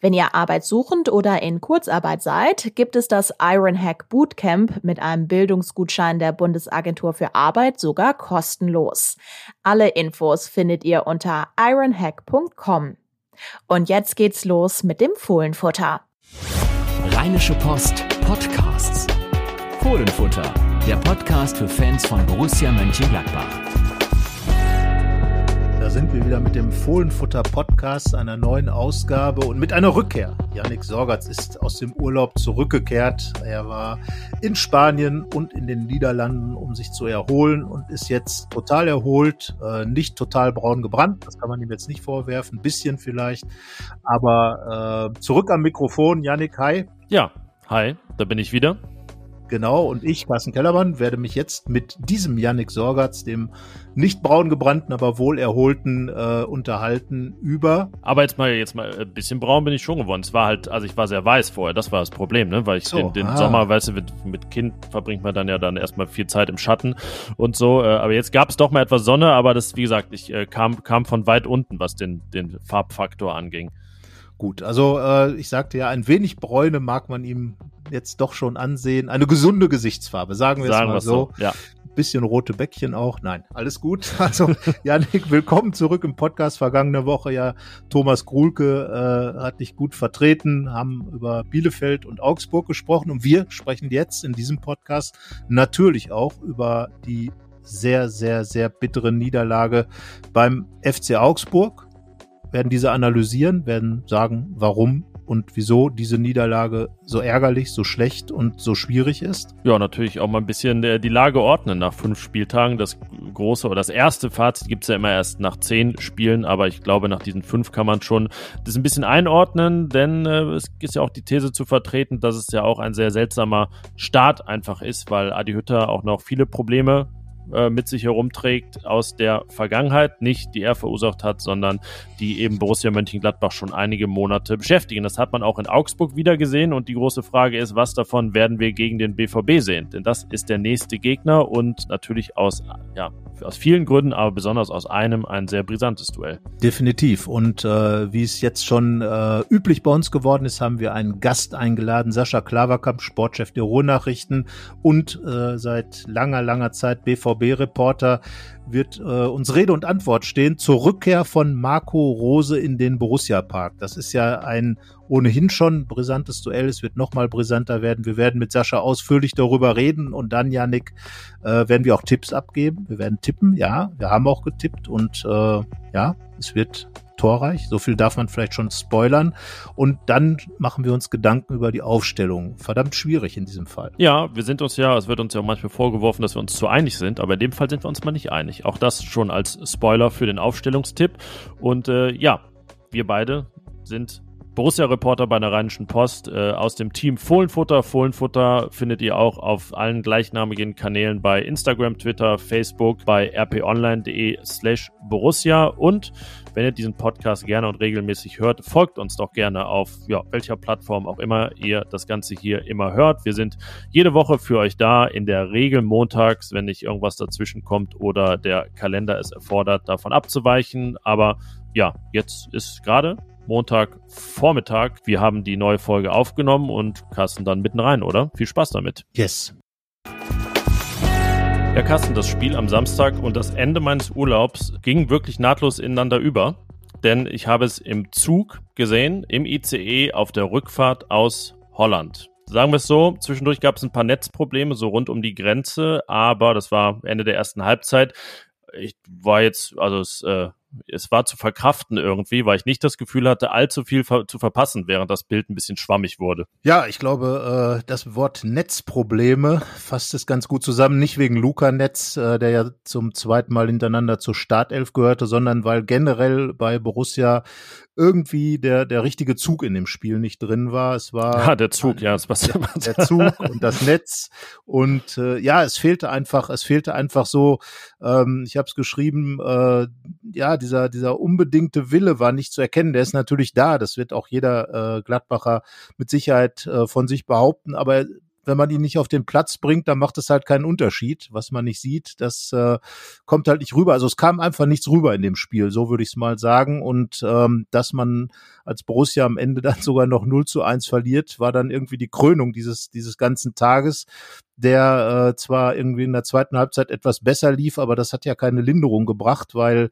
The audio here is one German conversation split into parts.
Wenn ihr arbeitssuchend oder in Kurzarbeit seid, gibt es das Ironhack Bootcamp mit einem Bildungsgutschein der Bundesagentur für Arbeit sogar kostenlos. Alle Infos findet ihr unter ironhack.com. Und jetzt geht's los mit dem Fohlenfutter. Rheinische Post Podcasts. Fohlenfutter, der Podcast für Fans von Borussia Mönchengladbach sind wir wieder mit dem Fohlenfutter-Podcast, einer neuen Ausgabe und mit einer Rückkehr. Yannick Sorgatz ist aus dem Urlaub zurückgekehrt. Er war in Spanien und in den Niederlanden, um sich zu erholen und ist jetzt total erholt, äh, nicht total braun gebrannt. Das kann man ihm jetzt nicht vorwerfen, ein bisschen vielleicht. Aber äh, zurück am Mikrofon, Yannick, hi. Ja, hi, da bin ich wieder. Genau, und ich, Carsten Kellermann, werde mich jetzt mit diesem Yannick Sorgatz, dem nicht braun gebrannten, aber wohl erholten, äh, unterhalten über. Aber jetzt mal, jetzt mal ein bisschen braun bin ich schon geworden. Es war halt, also ich war sehr weiß vorher, das war das Problem, ne? Weil ich so, den, den ah. Sommer, weißt du, mit, mit, Kind verbringt man dann ja dann erstmal viel Zeit im Schatten und so. Äh, aber jetzt gab es doch mal etwas Sonne, aber das, wie gesagt, ich äh, kam, kam von weit unten, was den, den Farbfaktor anging. Gut, also äh, ich sagte ja, ein wenig Bräune mag man ihm jetzt doch schon ansehen. Eine gesunde Gesichtsfarbe, sagen wir sagen es mal so. so. Ja. Bisschen rote Bäckchen auch. Nein, alles gut. Also, Janik, willkommen zurück im Podcast. Vergangene Woche ja Thomas Grulke äh, hat dich gut vertreten, haben über Bielefeld und Augsburg gesprochen und wir sprechen jetzt in diesem Podcast natürlich auch über die sehr, sehr, sehr bittere Niederlage beim FC Augsburg werden diese analysieren, werden sagen, warum und wieso diese Niederlage so ärgerlich, so schlecht und so schwierig ist. Ja, natürlich auch mal ein bisschen die Lage ordnen nach fünf Spieltagen. Das große oder das erste Fazit gibt es ja immer erst nach zehn Spielen, aber ich glaube, nach diesen fünf kann man schon das ein bisschen einordnen, denn äh, es ist ja auch die These zu vertreten, dass es ja auch ein sehr seltsamer Start einfach ist, weil Adi Hütter auch noch viele Probleme äh, mit sich herumträgt aus der Vergangenheit, nicht die er verursacht hat, sondern die eben Borussia Mönchengladbach schon einige Monate beschäftigen. Das hat man auch in Augsburg wieder gesehen und die große Frage ist, was davon werden wir gegen den BVB sehen? Denn das ist der nächste Gegner und natürlich aus, ja, aus vielen Gründen, aber besonders aus einem ein sehr brisantes Duell. Definitiv. Und äh, wie es jetzt schon äh, üblich bei uns geworden ist, haben wir einen Gast eingeladen, Sascha Klaverkamp, Sportchef der Ruhrnachrichten und äh, seit langer, langer Zeit BVB-Reporter wird äh, uns Rede und Antwort stehen zur Rückkehr von Marco Rose in den Borussia Park. Das ist ja ein ohnehin schon brisantes Duell. Es wird nochmal brisanter werden. Wir werden mit Sascha ausführlich darüber reden und dann, Janik, äh, werden wir auch Tipps abgeben. Wir werden tippen, ja. Wir haben auch getippt und äh, ja, es wird torreich. So viel darf man vielleicht schon spoilern. Und dann machen wir uns Gedanken über die Aufstellung. Verdammt schwierig in diesem Fall. Ja, wir sind uns ja, es wird uns ja manchmal vorgeworfen, dass wir uns zu einig sind, aber in dem Fall sind wir uns mal nicht einig. Auch das schon als Spoiler für den Aufstellungstipp. Und äh, ja, wir beide sind Borussia-Reporter bei der Rheinischen Post äh, aus dem Team Fohlenfutter. Fohlenfutter findet ihr auch auf allen gleichnamigen Kanälen bei Instagram, Twitter, Facebook, bei rponline.de slash Borussia. Und wenn ihr diesen Podcast gerne und regelmäßig hört, folgt uns doch gerne auf ja, welcher Plattform auch immer ihr das Ganze hier immer hört. Wir sind jede Woche für euch da, in der Regel montags, wenn nicht irgendwas dazwischen kommt oder der Kalender es erfordert, davon abzuweichen. Aber ja, jetzt ist gerade Montagvormittag. Wir haben die neue Folge aufgenommen und Carsten dann mitten rein, oder? Viel Spaß damit. Yes. Ja, Carsten, das Spiel am Samstag und das Ende meines Urlaubs ging wirklich nahtlos ineinander über, denn ich habe es im Zug gesehen, im ICE auf der Rückfahrt aus Holland. Sagen wir es so, zwischendurch gab es ein paar Netzprobleme so rund um die Grenze, aber das war Ende der ersten Halbzeit. Ich war jetzt, also es äh, es war zu verkraften irgendwie, weil ich nicht das Gefühl hatte, allzu viel ver zu verpassen, während das Bild ein bisschen schwammig wurde. Ja, ich glaube, äh, das Wort Netzprobleme fasst es ganz gut zusammen. Nicht wegen Luca Netz, äh, der ja zum zweiten Mal hintereinander zur Startelf gehörte, sondern weil generell bei Borussia irgendwie der, der richtige Zug in dem Spiel nicht drin war. Es war ja, der Zug, ja, das war der, der Zug und das Netz und äh, ja, es fehlte einfach, es fehlte einfach so. Ähm, ich habe es geschrieben, äh, ja, dieser dieser unbedingte Wille war nicht zu erkennen. Der ist natürlich da. Das wird auch jeder äh, Gladbacher mit Sicherheit äh, von sich behaupten, aber wenn man ihn nicht auf den Platz bringt, dann macht es halt keinen Unterschied. Was man nicht sieht, das äh, kommt halt nicht rüber. Also es kam einfach nichts rüber in dem Spiel, so würde ich es mal sagen. Und ähm, dass man als Borussia am Ende dann sogar noch 0 zu 1 verliert, war dann irgendwie die Krönung dieses, dieses ganzen Tages der äh, zwar irgendwie in der zweiten Halbzeit etwas besser lief, aber das hat ja keine Linderung gebracht, weil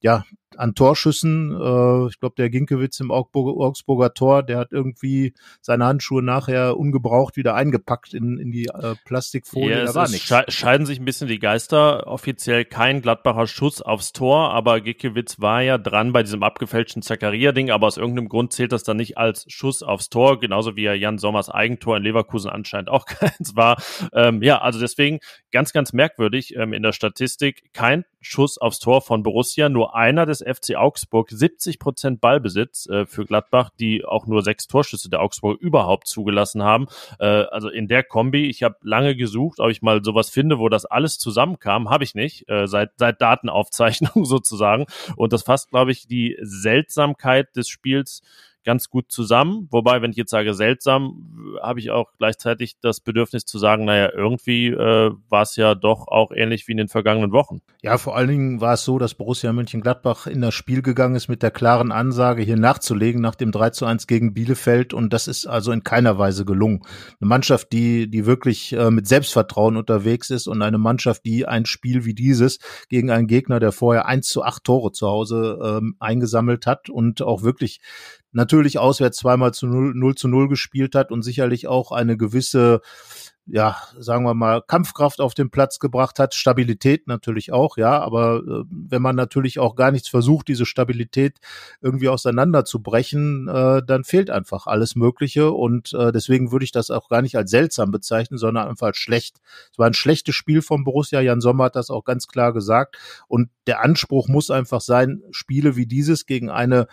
ja an Torschüssen, äh, ich glaube der Ginkewitz im Augsburger, Augsburger Tor, der hat irgendwie seine Handschuhe nachher ungebraucht wieder eingepackt in, in die äh, Plastikfolie, ja, da war nichts. Sche scheiden sich ein bisschen die Geister, offiziell kein Gladbacher Schuss aufs Tor, aber Ginkewitz war ja dran bei diesem abgefälschten Zakaria-Ding, aber aus irgendeinem Grund zählt das dann nicht als Schuss aufs Tor, genauso wie ja Jan Sommers Eigentor in Leverkusen anscheinend auch keins war. Ähm, ja, also deswegen ganz, ganz merkwürdig ähm, in der Statistik. Kein Schuss aufs Tor von Borussia, nur einer des FC Augsburg, 70 Prozent Ballbesitz äh, für Gladbach, die auch nur sechs Torschüsse der Augsburg überhaupt zugelassen haben. Äh, also in der Kombi, ich habe lange gesucht, ob ich mal sowas finde, wo das alles zusammenkam, habe ich nicht, äh, seit, seit Datenaufzeichnung sozusagen. Und das fasst, glaube ich, die Seltsamkeit des Spiels ganz gut zusammen. Wobei, wenn ich jetzt sage seltsam, habe ich auch gleichzeitig das Bedürfnis zu sagen, naja, irgendwie äh, war es ja doch auch ähnlich wie in den vergangenen Wochen. Ja, vor allen Dingen war es so, dass Borussia Mönchengladbach in das Spiel gegangen ist mit der klaren Ansage, hier nachzulegen nach dem 3 zu 1 gegen Bielefeld. Und das ist also in keiner Weise gelungen. Eine Mannschaft, die, die wirklich äh, mit Selbstvertrauen unterwegs ist und eine Mannschaft, die ein Spiel wie dieses gegen einen Gegner, der vorher 1 zu 8 Tore zu Hause ähm, eingesammelt hat und auch wirklich natürlich auswärts zweimal zu 0, 0 zu 0 gespielt hat und sicherlich auch eine gewisse ja, sagen wir mal, Kampfkraft auf den Platz gebracht hat, Stabilität natürlich auch, ja, aber äh, wenn man natürlich auch gar nichts versucht, diese Stabilität irgendwie auseinanderzubrechen, äh, dann fehlt einfach alles Mögliche und äh, deswegen würde ich das auch gar nicht als seltsam bezeichnen, sondern einfach als schlecht. Es war ein schlechtes Spiel von Borussia, Jan Sommer hat das auch ganz klar gesagt und der Anspruch muss einfach sein, Spiele wie dieses gegen eine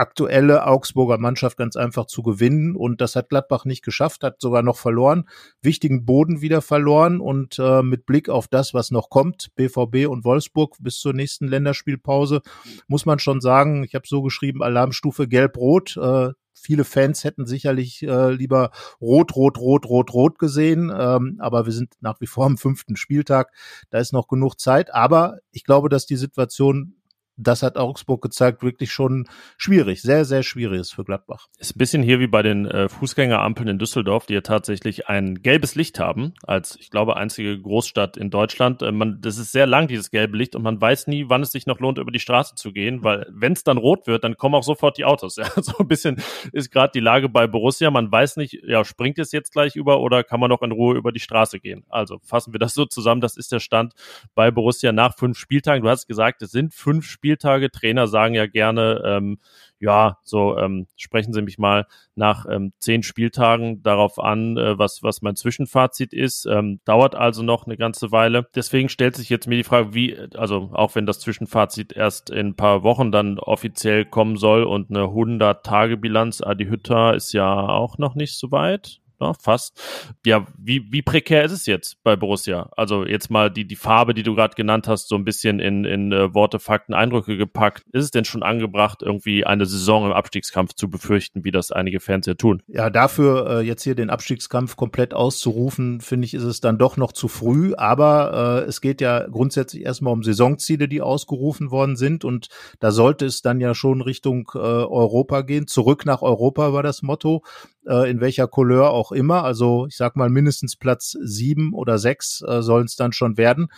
aktuelle Augsburger Mannschaft ganz einfach zu gewinnen. Und das hat Gladbach nicht geschafft, hat sogar noch verloren, wichtigen Boden wieder verloren. Und äh, mit Blick auf das, was noch kommt, BVB und Wolfsburg bis zur nächsten Länderspielpause, muss man schon sagen, ich habe so geschrieben, Alarmstufe gelb-rot. Äh, viele Fans hätten sicherlich äh, lieber rot, rot, rot, rot, rot gesehen. Ähm, aber wir sind nach wie vor am fünften Spieltag. Da ist noch genug Zeit. Aber ich glaube, dass die Situation das hat Augsburg gezeigt, wirklich schon schwierig, sehr, sehr schwierig ist für Gladbach. Ist ein bisschen hier wie bei den äh, Fußgängerampeln in Düsseldorf, die ja tatsächlich ein gelbes Licht haben, als ich glaube einzige Großstadt in Deutschland. Äh, man, das ist sehr lang, dieses gelbe Licht, und man weiß nie, wann es sich noch lohnt, über die Straße zu gehen, weil wenn es dann rot wird, dann kommen auch sofort die Autos. Ja, so ein bisschen ist gerade die Lage bei Borussia. Man weiß nicht, ja, springt es jetzt gleich über oder kann man noch in Ruhe über die Straße gehen? Also fassen wir das so zusammen. Das ist der Stand bei Borussia nach fünf Spieltagen. Du hast gesagt, es sind fünf Spieltage. Spieltage. Trainer sagen ja gerne, ähm, ja, so ähm, sprechen Sie mich mal nach ähm, zehn Spieltagen darauf an, äh, was, was mein Zwischenfazit ist. Ähm, dauert also noch eine ganze Weile. Deswegen stellt sich jetzt mir die Frage, wie, also auch wenn das Zwischenfazit erst in ein paar Wochen dann offiziell kommen soll und eine 100-Tage-Bilanz, Adi Hütter ist ja auch noch nicht so weit ja, fast. Ja, wie, wie prekär ist es jetzt bei Borussia? Also jetzt mal die, die Farbe, die du gerade genannt hast, so ein bisschen in, in äh, Worte, Fakten, Eindrücke gepackt. Ist es denn schon angebracht, irgendwie eine Saison im Abstiegskampf zu befürchten, wie das einige Fans ja tun? Ja, dafür äh, jetzt hier den Abstiegskampf komplett auszurufen, finde ich, ist es dann doch noch zu früh. Aber äh, es geht ja grundsätzlich erstmal um Saisonziele, die ausgerufen worden sind. Und da sollte es dann ja schon Richtung äh, Europa gehen. Zurück nach Europa war das Motto äh, in welcher Couleur auch immer. Also ich sag mal mindestens Platz sieben oder sechs äh, sollen es dann schon werden.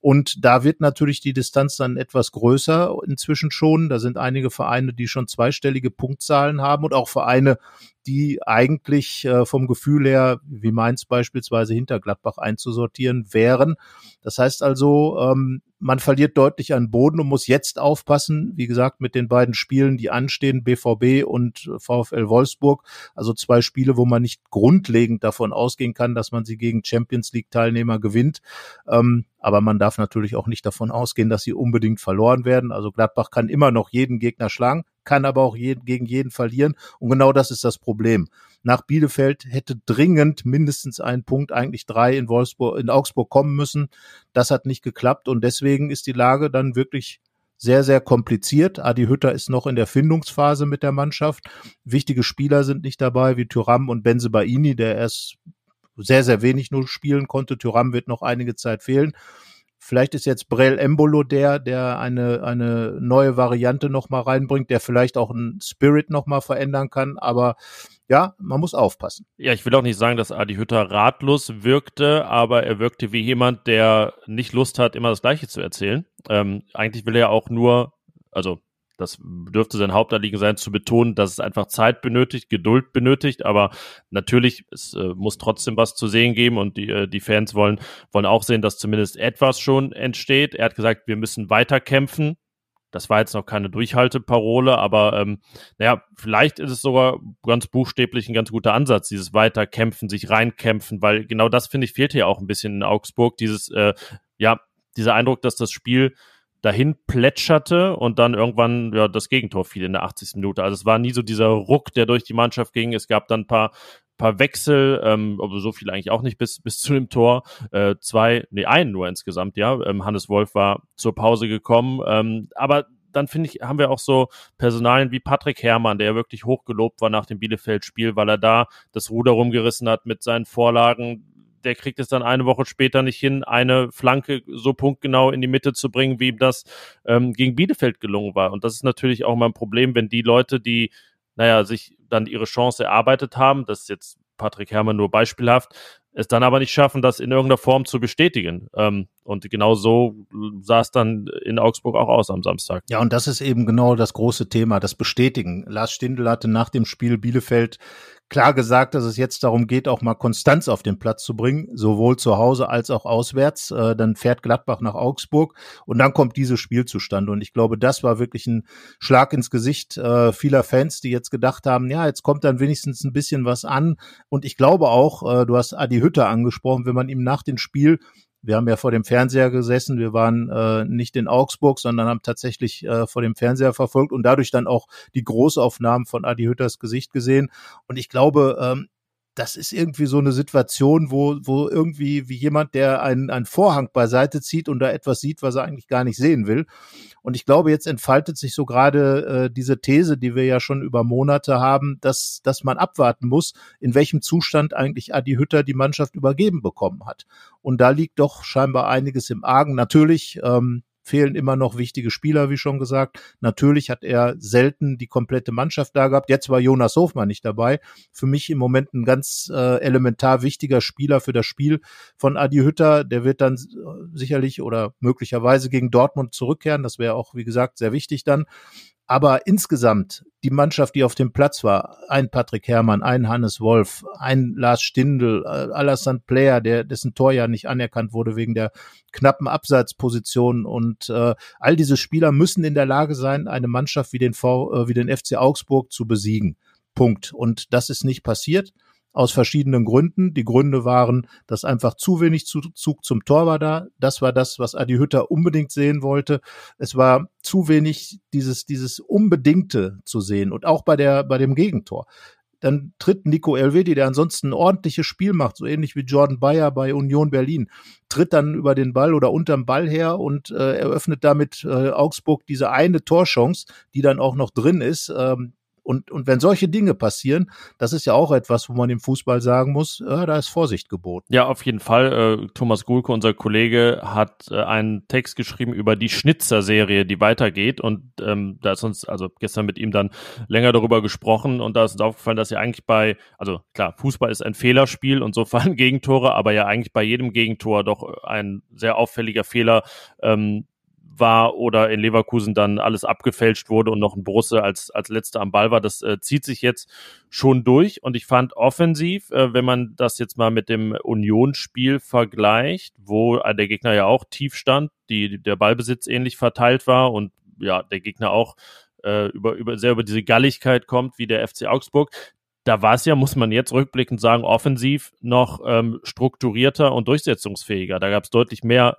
Und da wird natürlich die Distanz dann etwas größer inzwischen schon. Da sind einige Vereine, die schon zweistellige Punktzahlen haben und auch Vereine, die eigentlich äh, vom Gefühl her, wie Mainz beispielsweise hinter Gladbach einzusortieren wären. Das heißt also, ähm, man verliert deutlich an Boden und muss jetzt aufpassen, wie gesagt, mit den beiden Spielen, die anstehen, BVB und VfL Wolfsburg. Also zwei Spiele, wo man nicht grundlegend davon ausgehen kann, dass man sie gegen Champions League Teilnehmer gewinnt. Ähm, aber man darf natürlich auch nicht davon ausgehen, dass sie unbedingt verloren werden. Also Gladbach kann immer noch jeden Gegner schlagen, kann aber auch jeden, gegen jeden verlieren. Und genau das ist das Problem. Nach Bielefeld hätte dringend mindestens ein Punkt, eigentlich drei in Wolfsburg, in Augsburg kommen müssen. Das hat nicht geklappt und deswegen ist die Lage dann wirklich sehr, sehr kompliziert. Adi Hütter ist noch in der Findungsphase mit der Mannschaft. Wichtige Spieler sind nicht dabei, wie Thuram und Benzebaini, der erst sehr, sehr wenig nur spielen konnte. Thuram wird noch einige Zeit fehlen. Vielleicht ist jetzt Brel Embolo der, der eine, eine neue Variante nochmal reinbringt, der vielleicht auch einen Spirit nochmal verändern kann. Aber ja, man muss aufpassen. Ja, ich will auch nicht sagen, dass Adi Hütter ratlos wirkte, aber er wirkte wie jemand, der nicht Lust hat, immer das Gleiche zu erzählen. Ähm, eigentlich will er auch nur, also das dürfte sein Hauptanliegen sein, zu betonen, dass es einfach Zeit benötigt, Geduld benötigt, aber natürlich, es äh, muss trotzdem was zu sehen geben und die, äh, die Fans wollen, wollen auch sehen, dass zumindest etwas schon entsteht. Er hat gesagt, wir müssen weiter kämpfen. Das war jetzt noch keine Durchhalteparole, aber ähm, naja, vielleicht ist es sogar ganz buchstäblich ein ganz guter Ansatz, dieses Weiterkämpfen, sich reinkämpfen, weil genau das, finde ich, fehlt hier auch ein bisschen in Augsburg, dieses, äh, ja, dieser Eindruck, dass das Spiel dahin plätscherte und dann irgendwann ja das Gegentor fiel in der 80. Minute. Also es war nie so dieser Ruck, der durch die Mannschaft ging. Es gab dann ein paar paar Wechsel, ähm, aber so viel eigentlich auch nicht bis bis zu dem Tor. Äh, zwei, nee, einen nur insgesamt, ja. Ähm, Hannes Wolf war zur Pause gekommen, ähm, aber dann finde ich, haben wir auch so Personalien wie Patrick Herrmann, der ja wirklich hochgelobt war nach dem Bielefeld-Spiel, weil er da das Ruder rumgerissen hat mit seinen Vorlagen, der kriegt es dann eine Woche später nicht hin, eine Flanke so punktgenau in die Mitte zu bringen, wie ihm das ähm, gegen Bielefeld gelungen war. Und das ist natürlich auch mal ein Problem, wenn die Leute, die, naja, sich dann ihre Chance erarbeitet haben, das ist jetzt Patrick Herrmann nur beispielhaft, es dann aber nicht schaffen, das in irgendeiner Form zu bestätigen. Ähm, und genau so sah es dann in Augsburg auch aus am Samstag. Ja, und das ist eben genau das große Thema, das Bestätigen. Lars Stindl hatte nach dem Spiel Bielefeld klar gesagt, dass es jetzt darum geht, auch mal Konstanz auf den Platz zu bringen, sowohl zu Hause als auch auswärts. Äh, dann fährt Gladbach nach Augsburg und dann kommt dieses Spiel zustande. Und ich glaube, das war wirklich ein Schlag ins Gesicht äh, vieler Fans, die jetzt gedacht haben, ja, jetzt kommt dann wenigstens ein bisschen was an. Und ich glaube auch, äh, du hast Adi Hütter angesprochen, wenn man ihm nach dem Spiel wir haben ja vor dem Fernseher gesessen, wir waren äh, nicht in Augsburg, sondern haben tatsächlich äh, vor dem Fernseher verfolgt und dadurch dann auch die Großaufnahmen von Adi Hütters Gesicht gesehen. Und ich glaube, ähm, das ist irgendwie so eine Situation, wo, wo irgendwie wie jemand, der einen, einen Vorhang beiseite zieht und da etwas sieht, was er eigentlich gar nicht sehen will. Und ich glaube, jetzt entfaltet sich so gerade äh, diese These, die wir ja schon über Monate haben, dass, dass man abwarten muss, in welchem Zustand eigentlich Adi Hütter die Mannschaft übergeben bekommen hat. Und da liegt doch scheinbar einiges im Argen. Natürlich, ähm, fehlen immer noch wichtige Spieler, wie schon gesagt. Natürlich hat er selten die komplette Mannschaft da gehabt. Jetzt war Jonas Hofmann nicht dabei. Für mich im Moment ein ganz äh, elementar wichtiger Spieler für das Spiel von Adi Hütter. Der wird dann äh, sicherlich oder möglicherweise gegen Dortmund zurückkehren. Das wäre auch, wie gesagt, sehr wichtig dann. Aber insgesamt die Mannschaft, die auf dem Platz war, ein Patrick Herrmann, ein Hannes Wolf, ein Lars Stindl, äh, Alassane Player, der dessen Tor ja nicht anerkannt wurde wegen der knappen Abseitsposition und äh, all diese Spieler müssen in der Lage sein, eine Mannschaft wie den v, äh, wie den FC Augsburg zu besiegen. Punkt. Und das ist nicht passiert aus verschiedenen Gründen. Die Gründe waren, dass einfach zu wenig Zug zum Tor war da. Das war das, was Adi Hütter unbedingt sehen wollte. Es war zu wenig dieses, dieses Unbedingte zu sehen und auch bei der, bei dem Gegentor. Dann tritt Nico Elvedi, der ansonsten ein ordentliches Spiel macht, so ähnlich wie Jordan Bayer bei Union Berlin, tritt dann über den Ball oder unterm Ball her und äh, eröffnet damit äh, Augsburg diese eine Torchance, die dann auch noch drin ist. Ähm, und, und wenn solche Dinge passieren, das ist ja auch etwas, wo man im Fußball sagen muss, äh, da ist Vorsicht geboten. Ja, auf jeden Fall. Äh, Thomas Gulke, unser Kollege, hat äh, einen Text geschrieben über die Schnitzer-Serie, die weitergeht. Und ähm, da ist uns, also gestern mit ihm dann länger darüber gesprochen und da ist uns aufgefallen, dass ja eigentlich bei, also klar, Fußball ist ein Fehlerspiel und so fallen Gegentore, aber ja eigentlich bei jedem Gegentor doch ein sehr auffälliger Fehler ähm, war oder in Leverkusen dann alles abgefälscht wurde und noch ein Borussia als, als letzter am Ball war. Das äh, zieht sich jetzt schon durch und ich fand offensiv, äh, wenn man das jetzt mal mit dem Unionsspiel vergleicht, wo der Gegner ja auch tief stand, die, der Ballbesitz ähnlich verteilt war und ja, der Gegner auch äh, über, über, sehr über diese Galligkeit kommt, wie der FC Augsburg. Da war es ja, muss man jetzt rückblickend sagen, offensiv noch ähm, strukturierter und durchsetzungsfähiger. Da gab es deutlich mehr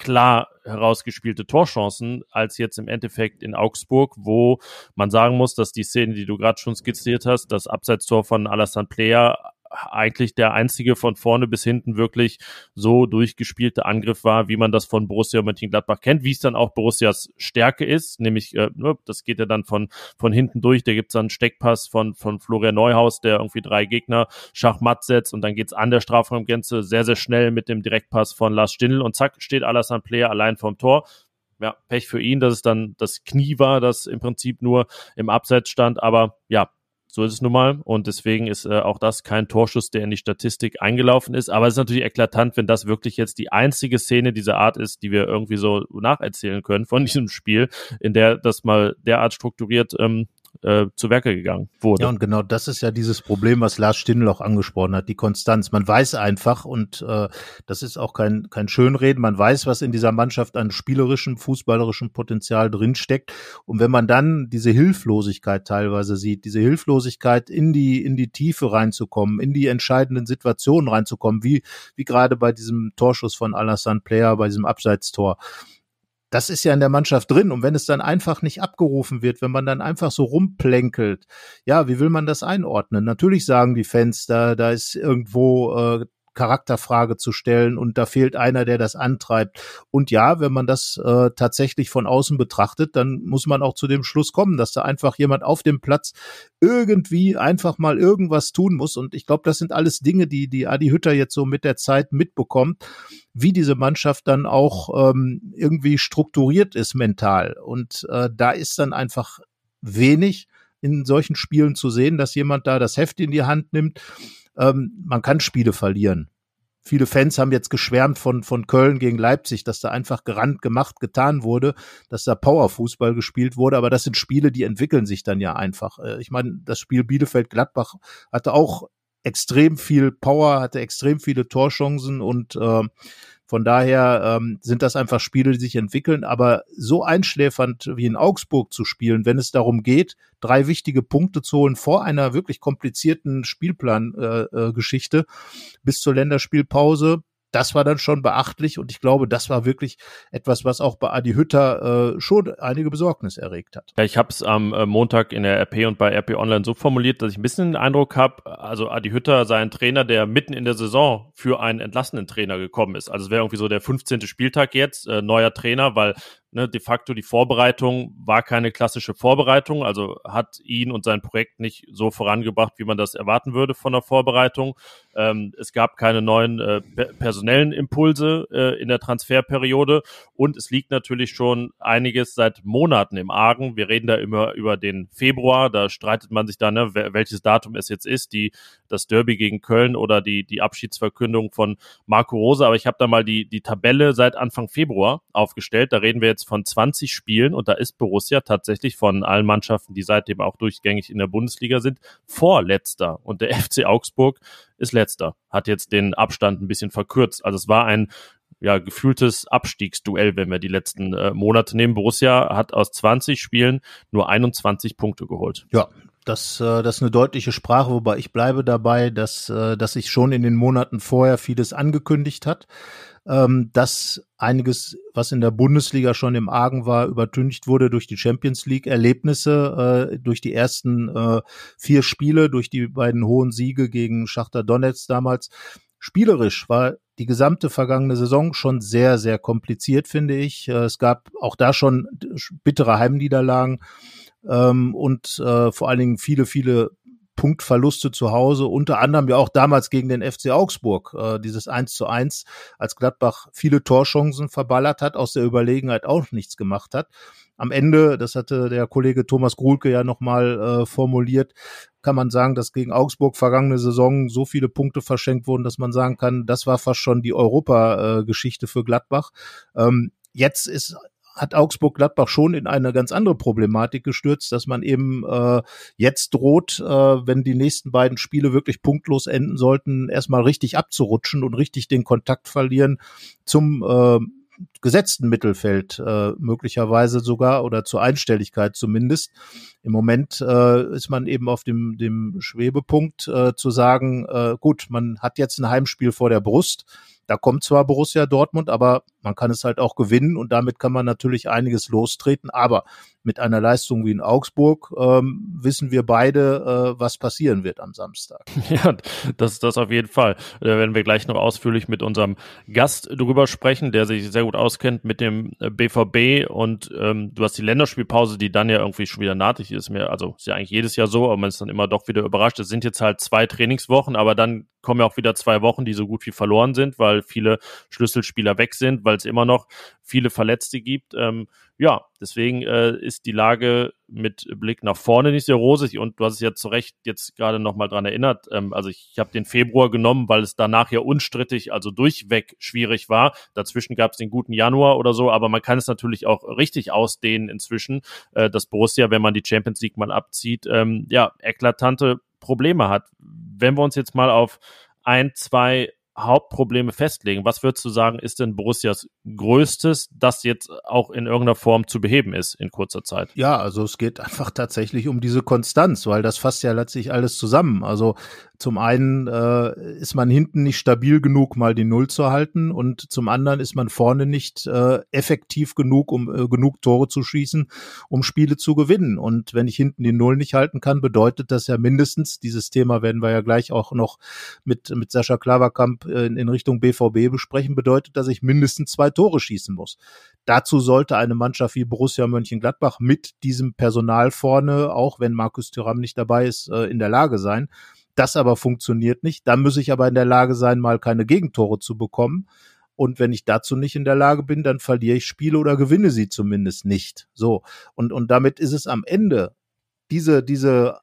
klar herausgespielte Torchancen als jetzt im Endeffekt in Augsburg, wo man sagen muss, dass die Szene, die du gerade schon skizziert hast, das Abseitstor von Alassane Player eigentlich der einzige von vorne bis hinten wirklich so durchgespielte Angriff war, wie man das von Borussia Mönchengladbach kennt, wie es dann auch Borussias Stärke ist, nämlich äh, ne, das geht ja dann von von hinten durch, da gibt's dann einen Steckpass von von Florian Neuhaus, der irgendwie drei Gegner schachmatt setzt und dann geht's an der Strafraumgrenze sehr sehr schnell mit dem Direktpass von Lars Stindl und zack steht Alassane Player allein vom Tor ja, Pech für ihn, dass es dann das Knie war, das im Prinzip nur im Abseits stand. Aber ja, so ist es nun mal. Und deswegen ist äh, auch das kein Torschuss, der in die Statistik eingelaufen ist. Aber es ist natürlich eklatant, wenn das wirklich jetzt die einzige Szene dieser Art ist, die wir irgendwie so nacherzählen können von diesem Spiel, in der das mal derart strukturiert ähm, äh, zu Werke gegangen wurde. Ja, und genau das ist ja dieses Problem, was Lars Stindl auch angesprochen hat, die Konstanz. Man weiß einfach, und äh, das ist auch kein, kein Schönreden, man weiß, was in dieser Mannschaft an spielerischem, fußballerischem Potenzial drinsteckt. Und wenn man dann diese Hilflosigkeit teilweise sieht, diese Hilflosigkeit in die, in die Tiefe reinzukommen, in die entscheidenden Situationen reinzukommen, wie, wie gerade bei diesem Torschuss von Alassane Player, bei diesem Abseitstor, das ist ja in der Mannschaft drin. Und wenn es dann einfach nicht abgerufen wird, wenn man dann einfach so rumplänkelt, ja, wie will man das einordnen? Natürlich sagen die Fans, da, da ist irgendwo äh, Charakterfrage zu stellen und da fehlt einer, der das antreibt. Und ja, wenn man das äh, tatsächlich von außen betrachtet, dann muss man auch zu dem Schluss kommen, dass da einfach jemand auf dem Platz irgendwie einfach mal irgendwas tun muss. Und ich glaube, das sind alles Dinge, die die Adi Hütter jetzt so mit der Zeit mitbekommt, wie diese Mannschaft dann auch ähm, irgendwie strukturiert ist mental. Und äh, da ist dann einfach wenig in solchen Spielen zu sehen, dass jemand da das Heft in die Hand nimmt ähm, man kann Spiele verlieren. Viele Fans haben jetzt geschwärmt von, von Köln gegen Leipzig, dass da einfach gerannt, gemacht, getan wurde, dass da Powerfußball gespielt wurde. Aber das sind Spiele, die entwickeln sich dann ja einfach. Äh, ich meine, das Spiel Bielefeld-Gladbach hatte auch extrem viel Power, hatte extrem viele Torchancen und äh, von daher ähm, sind das einfach Spiele, die sich entwickeln. Aber so einschläfernd wie in Augsburg zu spielen, wenn es darum geht, drei wichtige Punkte zu holen vor einer wirklich komplizierten Spielplan-Geschichte äh, äh, bis zur Länderspielpause, das war dann schon beachtlich und ich glaube, das war wirklich etwas, was auch bei Adi Hütter äh, schon einige Besorgnis erregt hat. Ja, ich habe es am äh, Montag in der RP und bei RP Online so formuliert, dass ich ein bisschen den Eindruck habe, also Adi Hütter sei ein Trainer, der mitten in der Saison für einen entlassenen Trainer gekommen ist. Also es wäre irgendwie so der 15. Spieltag jetzt, äh, neuer Trainer, weil ne, de facto die Vorbereitung war keine klassische Vorbereitung, also hat ihn und sein Projekt nicht so vorangebracht, wie man das erwarten würde von der Vorbereitung. Ähm, es gab keine neuen äh, personellen Impulse äh, in der Transferperiode und es liegt natürlich schon einiges seit Monaten im Argen. Wir reden da immer über den Februar, da streitet man sich da, ne, welches Datum es jetzt ist, die das Derby gegen Köln oder die die Abschiedsverkündung von Marco Rose. Aber ich habe da mal die die Tabelle seit Anfang Februar aufgestellt. Da reden wir jetzt von 20 Spielen und da ist Borussia tatsächlich von allen Mannschaften, die seitdem auch durchgängig in der Bundesliga sind, vorletzter und der FC Augsburg ist letzter, hat jetzt den Abstand ein bisschen verkürzt. Also es war ein ja, gefühltes Abstiegsduell, wenn wir die letzten äh, Monate nehmen. Borussia hat aus 20 Spielen nur 21 Punkte geholt. Ja, das, äh, das ist eine deutliche Sprache, wobei ich bleibe dabei, dass, äh, dass sich schon in den Monaten vorher vieles angekündigt hat ähm, dass einiges, was in der Bundesliga schon im Argen war, übertüncht wurde durch die Champions League Erlebnisse, äh, durch die ersten vier Spiele, durch die beiden hohen Siege gegen Schachter Donetsk damals. Spielerisch war die gesamte vergangene Saison schon sehr, sehr kompliziert, finde ich. Es gab auch da schon bittere Heimniederlagen ähm, und äh, vor allen Dingen viele, viele Punktverluste zu Hause, unter anderem ja auch damals gegen den FC Augsburg, äh, dieses 1 zu 1, als Gladbach viele Torchancen verballert hat, aus der Überlegenheit auch nichts gemacht hat. Am Ende, das hatte der Kollege Thomas Gruhlke ja nochmal äh, formuliert, kann man sagen, dass gegen Augsburg vergangene Saison so viele Punkte verschenkt wurden, dass man sagen kann, das war fast schon die Europa-Geschichte für Gladbach. Ähm, jetzt ist hat Augsburg-Gladbach schon in eine ganz andere Problematik gestürzt, dass man eben äh, jetzt droht, äh, wenn die nächsten beiden Spiele wirklich punktlos enden sollten, erstmal richtig abzurutschen und richtig den Kontakt verlieren zum äh, gesetzten Mittelfeld äh, möglicherweise sogar oder zur Einstelligkeit zumindest. Im Moment äh, ist man eben auf dem, dem Schwebepunkt äh, zu sagen, äh, gut, man hat jetzt ein Heimspiel vor der Brust. Da kommt zwar Borussia Dortmund, aber man kann es halt auch gewinnen und damit kann man natürlich einiges lostreten. Aber mit einer Leistung wie in Augsburg ähm, wissen wir beide, äh, was passieren wird am Samstag. Ja, das, das auf jeden Fall. Da werden wir gleich noch ausführlich mit unserem Gast drüber sprechen, der sich sehr gut auskennt mit dem BVB äh, und ähm, du hast die Länderspielpause, die dann ja irgendwie schon wieder nahtig ist. Mir, also ist ja eigentlich jedes Jahr so, aber man ist dann immer doch wieder überrascht. Es sind jetzt halt zwei Trainingswochen, aber dann kommen ja auch wieder zwei Wochen, die so gut wie verloren sind, weil viele Schlüsselspieler weg sind, weil es immer noch viele Verletzte gibt. Ähm, ja, deswegen äh, ist die Lage mit Blick nach vorne nicht sehr rosig und du hast es ja zu Recht jetzt gerade nochmal dran erinnert. Ähm, also ich, ich habe den Februar genommen, weil es danach ja unstrittig, also durchweg schwierig war. Dazwischen gab es den guten Januar oder so, aber man kann es natürlich auch richtig ausdehnen inzwischen, äh, dass Borussia, wenn man die Champions League mal abzieht, ähm, ja, eklatante Probleme hat. Wenn wir uns jetzt mal auf ein, zwei Hauptprobleme festlegen. Was würdest du sagen, ist denn Borussias größtes, das jetzt auch in irgendeiner Form zu beheben ist in kurzer Zeit? Ja, also es geht einfach tatsächlich um diese Konstanz, weil das fasst ja letztlich alles zusammen. Also zum einen äh, ist man hinten nicht stabil genug, mal die Null zu halten, und zum anderen ist man vorne nicht äh, effektiv genug, um äh, genug Tore zu schießen, um Spiele zu gewinnen. Und wenn ich hinten die Null nicht halten kann, bedeutet das ja mindestens, dieses Thema werden wir ja gleich auch noch mit, mit Sascha Klaverkamp in, in Richtung BVB besprechen, bedeutet, dass ich mindestens zwei Tore schießen muss. Dazu sollte eine Mannschaft wie Borussia Mönchengladbach mit diesem Personal vorne, auch wenn Markus Thuram nicht dabei ist, äh, in der Lage sein. Das aber funktioniert nicht. Da muss ich aber in der Lage sein, mal keine Gegentore zu bekommen. Und wenn ich dazu nicht in der Lage bin, dann verliere ich Spiele oder gewinne sie zumindest nicht. So. Und, und damit ist es am Ende diese, diese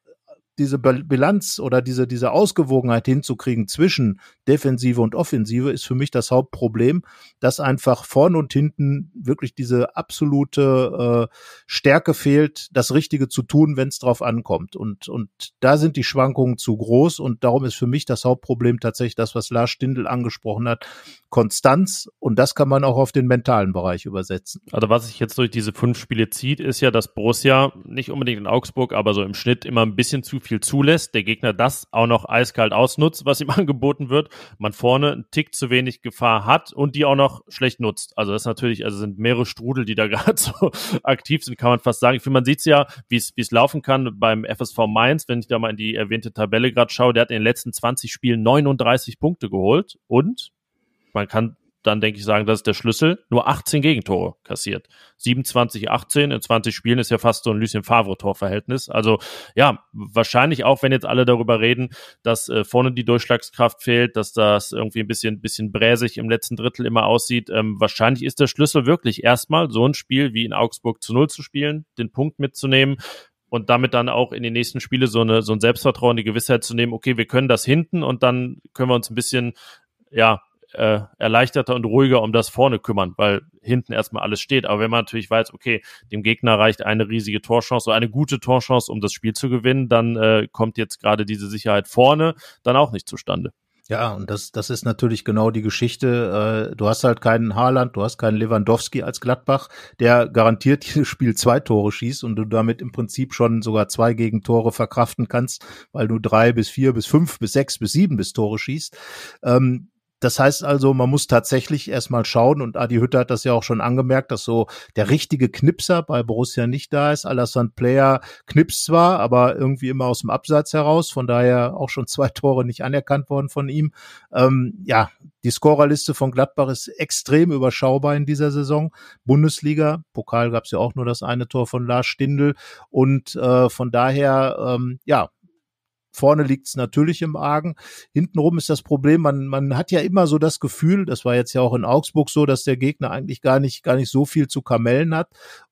diese Bilanz oder diese, diese Ausgewogenheit hinzukriegen zwischen Defensive und Offensive ist für mich das Hauptproblem, dass einfach vorne und hinten wirklich diese absolute äh, Stärke fehlt, das Richtige zu tun, wenn es drauf ankommt. Und, und da sind die Schwankungen zu groß und darum ist für mich das Hauptproblem tatsächlich das, was Lars Stindl angesprochen hat, Konstanz und das kann man auch auf den mentalen Bereich übersetzen. Also was sich jetzt durch diese fünf Spiele zieht, ist ja, dass Borussia nicht unbedingt in Augsburg, aber so im Schnitt immer ein bisschen zu viel zulässt, der Gegner das auch noch eiskalt ausnutzt, was ihm angeboten wird, man vorne einen Tick zu wenig Gefahr hat und die auch noch schlecht nutzt. Also das ist natürlich, also sind mehrere Strudel, die da gerade so aktiv sind, kann man fast sagen. Ich finde, man sieht es ja, wie es laufen kann beim FSV Mainz, wenn ich da mal in die erwähnte Tabelle gerade schaue, der hat in den letzten 20 Spielen 39 Punkte geholt und man kann dann denke ich sagen, das ist der Schlüssel. Nur 18 Gegentore kassiert. 27, 18 in 20 Spielen ist ja fast so ein Lucien Favre-Torverhältnis. Also ja, wahrscheinlich auch, wenn jetzt alle darüber reden, dass äh, vorne die Durchschlagskraft fehlt, dass das irgendwie ein bisschen, bisschen bräsig im letzten Drittel immer aussieht. Ähm, wahrscheinlich ist der Schlüssel wirklich erstmal so ein Spiel wie in Augsburg zu Null zu spielen, den Punkt mitzunehmen, und damit dann auch in den nächsten Spiele so eine so ein Selbstvertrauen, die Gewissheit zu nehmen, okay, wir können das hinten und dann können wir uns ein bisschen ja äh, erleichterter und ruhiger um das vorne kümmern, weil hinten erstmal alles steht. Aber wenn man natürlich weiß, okay, dem Gegner reicht eine riesige Torchance oder eine gute Torchance, um das Spiel zu gewinnen, dann äh, kommt jetzt gerade diese Sicherheit vorne dann auch nicht zustande. Ja, und das, das ist natürlich genau die Geschichte. Äh, du hast halt keinen Haaland, du hast keinen Lewandowski als Gladbach, der garantiert jedes Spiel zwei Tore schießt und du damit im Prinzip schon sogar zwei Gegentore verkraften kannst, weil du drei bis vier bis fünf bis sechs bis sieben bis Tore schießt. Ähm, das heißt also, man muss tatsächlich erstmal schauen, und Adi Hütter hat das ja auch schon angemerkt, dass so der richtige Knipser bei Borussia nicht da ist. Alassane Player knipst zwar, aber irgendwie immer aus dem Abseits heraus, von daher auch schon zwei Tore nicht anerkannt worden von ihm. Ähm, ja, die Scorerliste von Gladbach ist extrem überschaubar in dieser Saison. Bundesliga, Pokal gab es ja auch nur das eine Tor von Lars Stindl und äh, von daher, ähm, ja, Vorne liegt es natürlich im Argen. Hintenrum ist das Problem, man, man hat ja immer so das Gefühl, das war jetzt ja auch in Augsburg so, dass der Gegner eigentlich gar nicht, gar nicht so viel zu kamellen hat.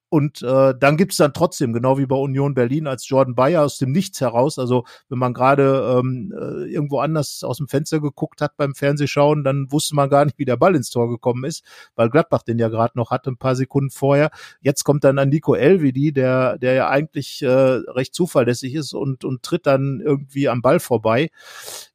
Und äh, dann gibt's dann trotzdem, genau wie bei Union Berlin, als Jordan Bayer aus dem Nichts heraus, also wenn man gerade ähm, äh, irgendwo anders aus dem Fenster geguckt hat beim Fernsehschauen, dann wusste man gar nicht, wie der Ball ins Tor gekommen ist, weil Gladbach den ja gerade noch hatte, ein paar Sekunden vorher. Jetzt kommt dann an Nico Elvedi, der, der ja eigentlich äh, recht zuverlässig ist und, und tritt dann irgendwie am Ball vorbei.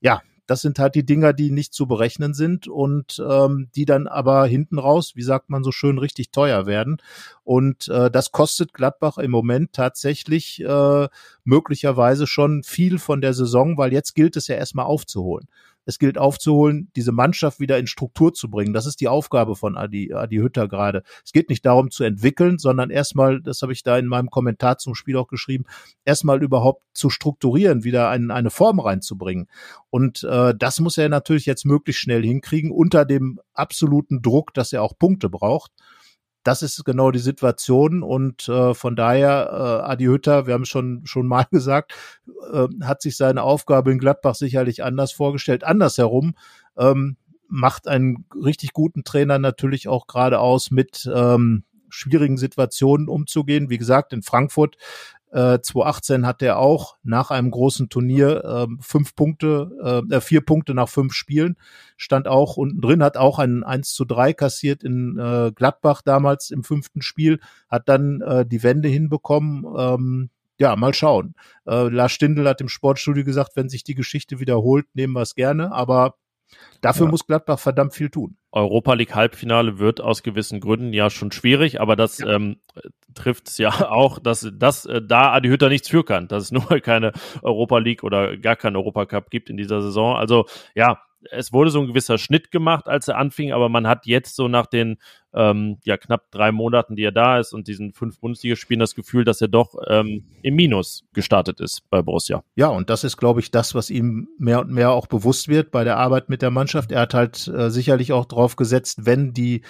Ja, das sind halt die Dinger, die nicht zu berechnen sind und ähm, die dann aber hinten raus, wie sagt man so schön, richtig teuer werden. Und äh, das kostet Gladbach im Moment tatsächlich äh, möglicherweise schon viel von der Saison, weil jetzt gilt es ja erstmal aufzuholen. Es gilt aufzuholen, diese Mannschaft wieder in Struktur zu bringen. Das ist die Aufgabe von Adi, Adi Hütter gerade. Es geht nicht darum zu entwickeln, sondern erstmal, das habe ich da in meinem Kommentar zum Spiel auch geschrieben, erstmal überhaupt zu strukturieren, wieder ein, eine Form reinzubringen. Und äh, das muss er natürlich jetzt möglichst schnell hinkriegen, unter dem absoluten Druck, dass er auch Punkte braucht das ist genau die Situation und äh, von daher, äh, Adi Hütter, wir haben es schon, schon mal gesagt, äh, hat sich seine Aufgabe in Gladbach sicherlich anders vorgestellt. Andersherum ähm, macht einen richtig guten Trainer natürlich auch gerade aus, mit ähm, schwierigen Situationen umzugehen. Wie gesagt, in Frankfurt äh, 2018 hat er auch nach einem großen Turnier äh, fünf Punkte, äh, vier Punkte nach fünf Spielen, stand auch unten drin, hat auch ein 1 zu 3 kassiert in äh, Gladbach damals im fünften Spiel, hat dann äh, die Wende hinbekommen. Ähm, ja, mal schauen. Äh, Lars Stindl hat im Sportstudio gesagt, wenn sich die Geschichte wiederholt, nehmen wir es gerne, aber Dafür ja. muss Gladbach verdammt viel tun. Europa League Halbfinale wird aus gewissen Gründen ja schon schwierig, aber das ja. ähm, trifft es ja auch, dass, dass äh, da Adi Hütter nichts für kann, dass es nur keine Europa League oder gar keinen Europacup gibt in dieser Saison. Also ja, es wurde so ein gewisser Schnitt gemacht, als er anfing, aber man hat jetzt so nach den ähm, ja, knapp drei Monaten, die er da ist und diesen fünf Bundesligaspielen das Gefühl, dass er doch ähm, im Minus gestartet ist bei Borussia. Ja, und das ist, glaube ich, das, was ihm mehr und mehr auch bewusst wird bei der Arbeit mit der Mannschaft. Er hat halt äh, sicherlich auch drauf gesetzt, wenn die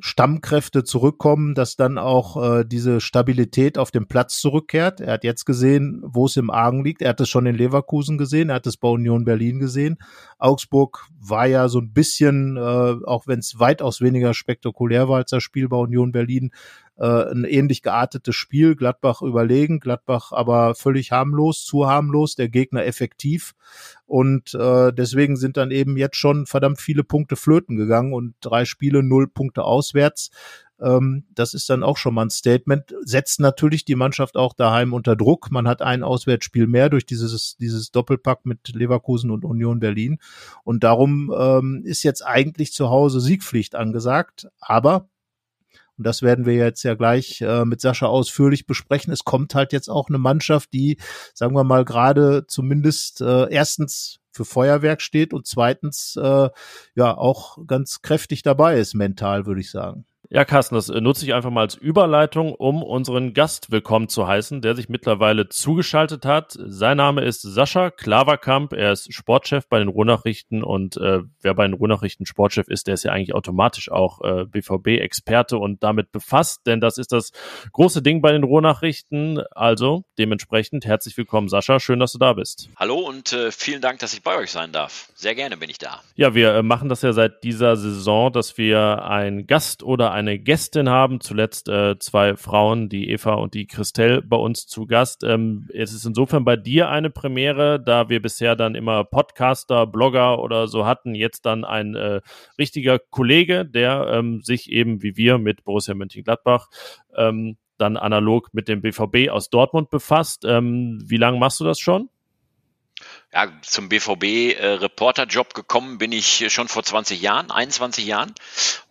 Stammkräfte zurückkommen, dass dann auch äh, diese Stabilität auf dem Platz zurückkehrt. Er hat jetzt gesehen, wo es im Argen liegt. Er hat es schon in Leverkusen gesehen, er hat es bei Union Berlin gesehen. Augsburg war ja so ein bisschen, äh, auch wenn es weitaus weniger spektakulär war als das Spiel bei Union Berlin, äh, ein ähnlich geartetes Spiel. Gladbach überlegen, Gladbach aber völlig harmlos, zu harmlos, der Gegner effektiv. Und äh, deswegen sind dann eben jetzt schon verdammt viele Punkte flöten gegangen und drei Spiele, null Punkte auswärts. Ähm, das ist dann auch schon mal ein Statement. Setzt natürlich die Mannschaft auch daheim unter Druck. Man hat ein Auswärtsspiel mehr durch dieses, dieses Doppelpack mit Leverkusen und Union Berlin. Und darum ähm, ist jetzt eigentlich zu Hause Siegpflicht angesagt. Aber und das werden wir jetzt ja gleich äh, mit Sascha ausführlich besprechen. Es kommt halt jetzt auch eine Mannschaft, die, sagen wir mal, gerade zumindest äh, erstens für Feuerwerk steht und zweitens äh, ja auch ganz kräftig dabei ist, mental, würde ich sagen. Ja, Carsten, das äh, nutze ich einfach mal als Überleitung, um unseren Gast willkommen zu heißen, der sich mittlerweile zugeschaltet hat. Sein Name ist Sascha Klaverkamp. Er ist Sportchef bei den Ruhrnachrichten und äh, wer bei den Ruhrnachrichten Sportchef ist, der ist ja eigentlich automatisch auch äh, BVB-Experte und damit befasst, denn das ist das große Ding bei den Ruhrnachrichten. Also dementsprechend herzlich willkommen, Sascha. Schön, dass du da bist. Hallo und äh, vielen Dank, dass ich bei euch sein darf. Sehr gerne bin ich da. Ja, wir äh, machen das ja seit dieser Saison, dass wir einen Gast oder eine Gästin haben, zuletzt äh, zwei Frauen, die Eva und die Christelle bei uns zu Gast. Ähm, es ist insofern bei dir eine Premiere, da wir bisher dann immer Podcaster, Blogger oder so hatten, jetzt dann ein äh, richtiger Kollege, der ähm, sich eben wie wir mit Borussia Mönchengladbach ähm, dann analog mit dem BVB aus Dortmund befasst. Ähm, wie lange machst du das schon? Ja, zum BVB-Reporterjob äh, gekommen bin ich schon vor 20 Jahren, 21 Jahren.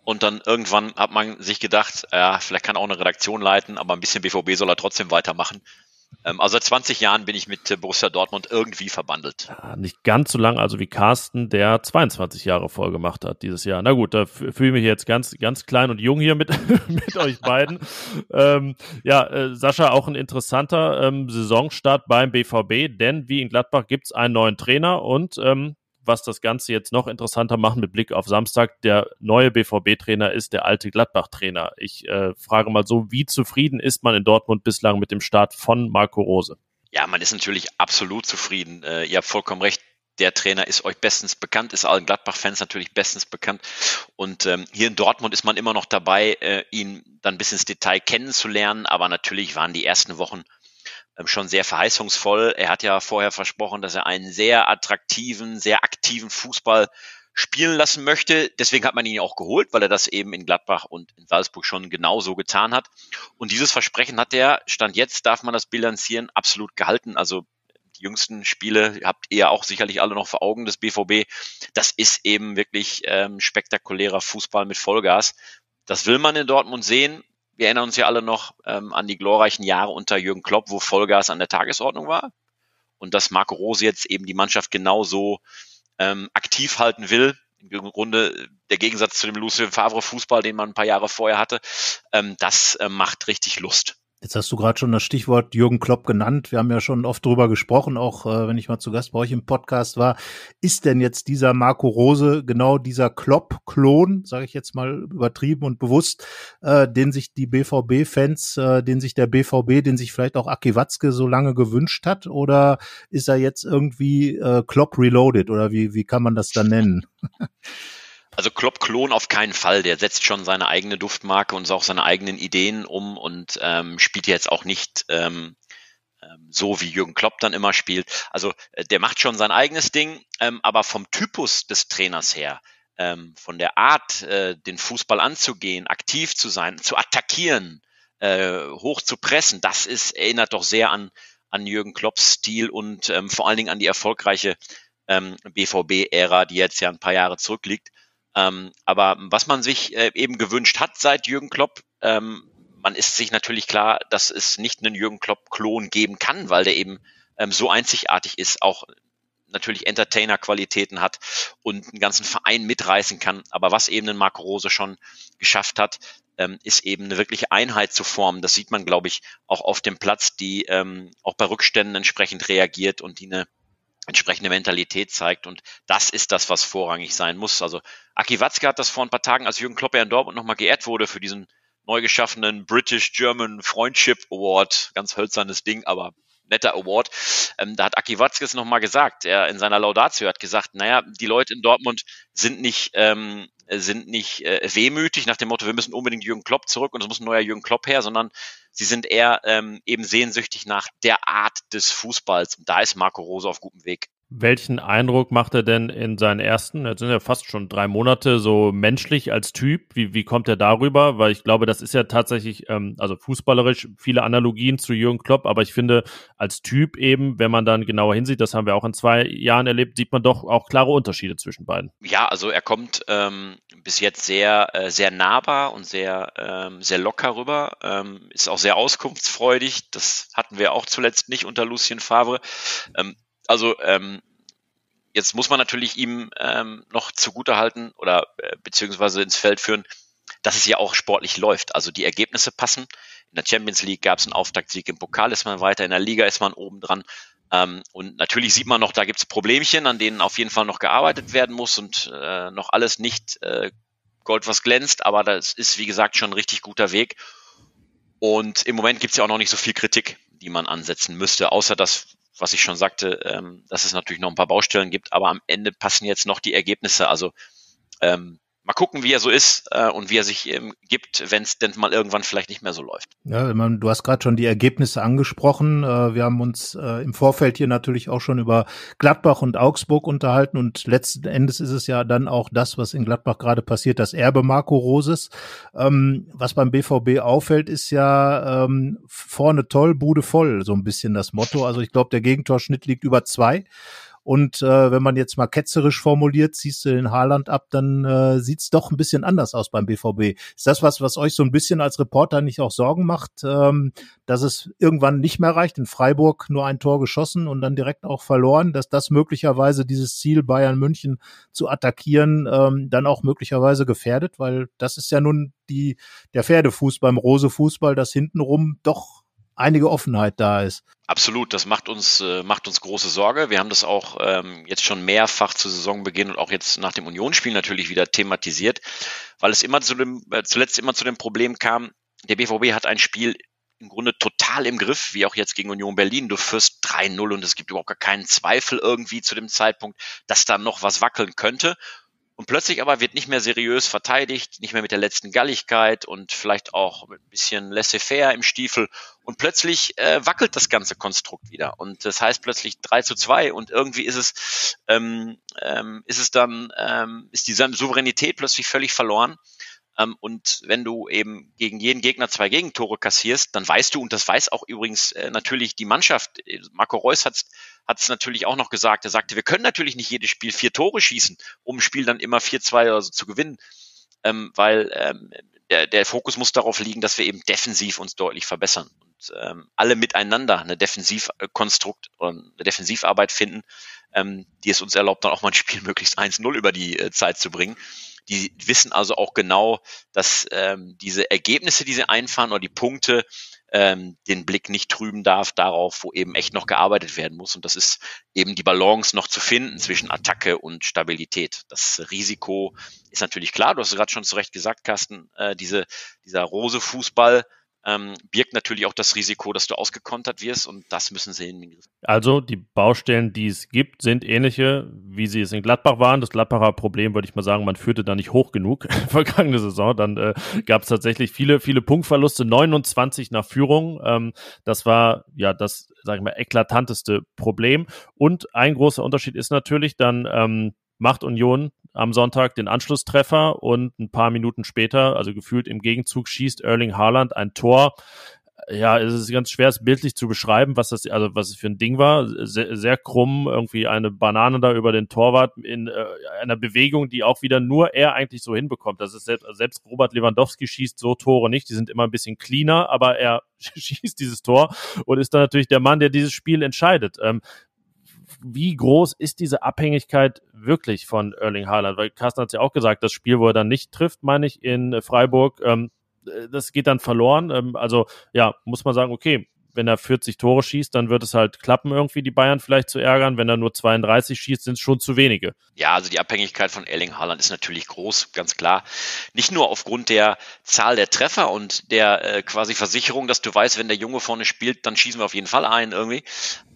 Und dann irgendwann hat man sich gedacht, ja, vielleicht kann er auch eine Redaktion leiten, aber ein bisschen BVB soll er trotzdem weitermachen. Ähm, also seit 20 Jahren bin ich mit äh, Borussia Dortmund irgendwie verbandelt. Ja, nicht ganz so lang, also wie Carsten, der 22 Jahre voll gemacht hat dieses Jahr. Na gut, da fühle ich mich jetzt ganz, ganz klein und jung hier mit, mit euch beiden. ähm, ja, äh, Sascha, auch ein interessanter ähm, Saisonstart beim BVB, denn wie in Gladbach gibt es einen neuen Trainer und ähm, was das Ganze jetzt noch interessanter macht mit Blick auf Samstag, der neue BVB-Trainer ist der alte Gladbach-Trainer. Ich äh, frage mal so, wie zufrieden ist man in Dortmund bislang mit dem Start von Marco Rose? Ja, man ist natürlich absolut zufrieden. Äh, ihr habt vollkommen recht. der Trainer ist euch bestens bekannt, ist allen Gladbach-Fans natürlich bestens bekannt. Und ähm, hier in Dortmund ist man immer noch dabei, äh, ihn dann bis ins Detail kennenzulernen. Aber natürlich waren die ersten Wochen schon sehr verheißungsvoll. Er hat ja vorher versprochen, dass er einen sehr attraktiven, sehr aktiven Fußball spielen lassen möchte. Deswegen hat man ihn ja auch geholt, weil er das eben in Gladbach und in Salzburg schon genauso getan hat. Und dieses Versprechen hat er, Stand jetzt darf man das bilanzieren, absolut gehalten. Also die jüngsten Spiele habt ihr auch sicherlich alle noch vor Augen des BVB. Das ist eben wirklich ähm, spektakulärer Fußball mit Vollgas. Das will man in Dortmund sehen. Wir erinnern uns ja alle noch ähm, an die glorreichen Jahre unter Jürgen Klopp, wo Vollgas an der Tagesordnung war. Und dass Marco Rose jetzt eben die Mannschaft genauso ähm, aktiv halten will. Im Grunde der Gegensatz zu dem Lucien Favre Fußball, den man ein paar Jahre vorher hatte, ähm, das äh, macht richtig Lust. Jetzt hast du gerade schon das Stichwort Jürgen Klopp genannt. Wir haben ja schon oft drüber gesprochen, auch äh, wenn ich mal zu Gast bei euch im Podcast war. Ist denn jetzt dieser Marco Rose genau dieser Klopp-Klon, sage ich jetzt mal übertrieben und bewusst, äh, den sich die BVB-Fans, äh, den sich der BVB, den sich vielleicht auch Aki Watzke so lange gewünscht hat? Oder ist er jetzt irgendwie äh, Klopp reloaded oder wie, wie kann man das dann nennen? Also Klopp-Klon auf keinen Fall. Der setzt schon seine eigene Duftmarke und auch seine eigenen Ideen um und ähm, spielt jetzt auch nicht ähm, ähm, so, wie Jürgen Klopp dann immer spielt. Also äh, der macht schon sein eigenes Ding, ähm, aber vom Typus des Trainers her, ähm, von der Art, äh, den Fußball anzugehen, aktiv zu sein, zu attackieren, äh, hoch zu pressen, das ist, erinnert doch sehr an, an Jürgen Klopps Stil und ähm, vor allen Dingen an die erfolgreiche ähm, BVB-Ära, die jetzt ja ein paar Jahre zurückliegt. Ähm, aber was man sich äh, eben gewünscht hat seit Jürgen Klopp, ähm, man ist sich natürlich klar, dass es nicht einen Jürgen Klopp-Klon geben kann, weil der eben ähm, so einzigartig ist, auch natürlich Entertainer-Qualitäten hat und einen ganzen Verein mitreißen kann. Aber was eben ein Marco Rose schon geschafft hat, ähm, ist eben eine wirkliche Einheit zu formen. Das sieht man, glaube ich, auch auf dem Platz, die ähm, auch bei Rückständen entsprechend reagiert und die eine entsprechende Mentalität zeigt. Und das ist das, was vorrangig sein muss. Also Aki Watzke hat das vor ein paar Tagen, als Jürgen Klopp in Dortmund nochmal geehrt wurde für diesen neu geschaffenen British German Friendship Award. Ganz hölzernes Ding, aber netter Award. Ähm, da hat Aki Watzke es nochmal gesagt. Er in seiner Laudatio hat gesagt, naja, die Leute in Dortmund sind nicht, ähm, sind nicht äh, wehmütig nach dem Motto, wir müssen unbedingt Jürgen Klopp zurück und es muss ein neuer Jürgen Klopp her, sondern sie sind eher ähm, eben sehnsüchtig nach der Art des Fußballs. Und da ist Marco Rose auf gutem Weg. Welchen Eindruck macht er denn in seinen ersten, jetzt sind ja fast schon drei Monate, so menschlich als Typ? Wie, wie kommt er darüber? Weil ich glaube, das ist ja tatsächlich, ähm, also fußballerisch viele Analogien zu Jürgen Klopp, aber ich finde, als Typ eben, wenn man dann genauer hinsieht, das haben wir auch in zwei Jahren erlebt, sieht man doch auch klare Unterschiede zwischen beiden. Ja, also er kommt ähm, bis jetzt sehr, äh, sehr nahbar und sehr, ähm, sehr locker rüber, ähm, ist auch sehr auskunftsfreudig. Das hatten wir auch zuletzt nicht unter Lucien Favre. Also ähm, jetzt muss man natürlich ihm ähm, noch zugutehalten oder äh, beziehungsweise ins Feld führen, dass es ja auch sportlich läuft. Also die Ergebnisse passen. In der Champions League gab es einen Auftaktsieg, im Pokal ist man weiter, in der Liga ist man oben dran. Ähm, und natürlich sieht man noch, da gibt es Problemchen, an denen auf jeden Fall noch gearbeitet werden muss und äh, noch alles nicht äh, Gold, was glänzt, aber das ist, wie gesagt, schon ein richtig guter Weg. Und im Moment gibt es ja auch noch nicht so viel Kritik, die man ansetzen müsste, außer dass was ich schon sagte, ähm, dass es natürlich noch ein paar Baustellen gibt, aber am Ende passen jetzt noch die Ergebnisse. Also ähm, mal gucken, wie er so ist äh, und wie er sich ähm, gibt, wenn es denn mal irgendwann vielleicht nicht mehr so läuft. Ja, man, du hast gerade schon die Ergebnisse angesprochen. Äh, wir haben uns äh, im Vorfeld hier natürlich auch schon über Gladbach und Augsburg unterhalten und letzten Endes ist es ja dann auch das, was in Gladbach gerade passiert, das Erbe Marco Roses. Ähm, was beim BVB auffällt, ist ja ähm, vorne toll, Bude voll, so ein bisschen das Motto. Also ich glaube, der Gegentorschnitt liegt über zwei. Und äh, wenn man jetzt mal ketzerisch formuliert, ziehst du den Haaland ab, dann äh, sieht's doch ein bisschen anders aus beim BVB. Ist das was, was euch so ein bisschen als Reporter nicht auch Sorgen macht, ähm, dass es irgendwann nicht mehr reicht? In Freiburg nur ein Tor geschossen und dann direkt auch verloren, dass das möglicherweise dieses Ziel Bayern München zu attackieren ähm, dann auch möglicherweise gefährdet, weil das ist ja nun die der Pferdefuß beim Rose Fußball, dass hintenrum doch einige Offenheit da ist. Absolut, das macht uns, äh, macht uns große Sorge. Wir haben das auch ähm, jetzt schon mehrfach zu Saisonbeginn und auch jetzt nach dem Unionsspiel natürlich wieder thematisiert, weil es immer zu dem, äh, zuletzt immer zu dem Problem kam, der BVB hat ein Spiel im Grunde total im Griff, wie auch jetzt gegen Union Berlin. Du führst 3-0 und es gibt überhaupt gar keinen Zweifel irgendwie zu dem Zeitpunkt, dass da noch was wackeln könnte. Und plötzlich aber wird nicht mehr seriös verteidigt, nicht mehr mit der letzten Galligkeit und vielleicht auch mit ein bisschen laissez-faire im Stiefel. Und plötzlich äh, wackelt das ganze Konstrukt wieder. Und das heißt plötzlich 3 zu 2 und irgendwie ist es, ähm, ähm, ist es dann, ähm, ist die Souveränität plötzlich völlig verloren. Ähm, und wenn du eben gegen jeden Gegner zwei Gegentore kassierst, dann weißt du, und das weiß auch übrigens äh, natürlich die Mannschaft, äh, Marco Reus hat es natürlich auch noch gesagt, er sagte, wir können natürlich nicht jedes Spiel vier Tore schießen, um ein Spiel dann immer 4-2 oder so zu gewinnen, ähm, weil ähm, der, der Fokus muss darauf liegen, dass wir eben defensiv uns deutlich verbessern und ähm, alle miteinander eine Defensivkonstrukt und eine Defensivarbeit finden, ähm, die es uns erlaubt, dann auch mal ein Spiel möglichst 1-0 über die äh, Zeit zu bringen. Die wissen also auch genau, dass ähm, diese Ergebnisse, die sie einfahren oder die Punkte, ähm, den Blick nicht trüben darf darauf, wo eben echt noch gearbeitet werden muss. Und das ist eben die Balance noch zu finden zwischen Attacke und Stabilität. Das Risiko ist natürlich klar. Du hast es gerade schon zu Recht gesagt, Carsten, äh, diese, dieser rose Fußball, ähm, birgt natürlich auch das Risiko, dass du ausgekontert wirst und das müssen sie in Also die Baustellen, die es gibt, sind ähnliche, wie sie es in Gladbach waren. Das Gladbacher Problem, würde ich mal sagen, man führte da nicht hoch genug vergangene Saison. Dann äh, gab es tatsächlich viele, viele Punktverluste, 29 nach Führung. Ähm, das war ja das, sage ich mal, eklatanteste Problem. Und ein großer Unterschied ist natürlich dann ähm, macht Union am Sonntag den Anschlusstreffer und ein paar Minuten später, also gefühlt im Gegenzug, schießt Erling Haaland ein Tor. Ja, es ist ganz schwer, es bildlich zu beschreiben, was das, also was es für ein Ding war. Sehr, sehr krumm, irgendwie eine Banane da über den Torwart in äh, einer Bewegung, die auch wieder nur er eigentlich so hinbekommt. Das ist selbst, selbst Robert Lewandowski schießt so Tore nicht. Die sind immer ein bisschen cleaner, aber er schießt dieses Tor und ist dann natürlich der Mann, der dieses Spiel entscheidet. Ähm, wie groß ist diese Abhängigkeit wirklich von Erling Haaland? Weil Carsten hat es ja auch gesagt, das Spiel, wo er dann nicht trifft, meine ich, in Freiburg, ähm, das geht dann verloren. Ähm, also ja, muss man sagen, okay, wenn er 40 Tore schießt, dann wird es halt klappen, irgendwie die Bayern vielleicht zu ärgern. Wenn er nur 32 schießt, sind es schon zu wenige. Ja, also die Abhängigkeit von Erling Haaland ist natürlich groß, ganz klar. Nicht nur aufgrund der Zahl der Treffer und der äh, quasi Versicherung, dass du weißt, wenn der Junge vorne spielt, dann schießen wir auf jeden Fall ein irgendwie.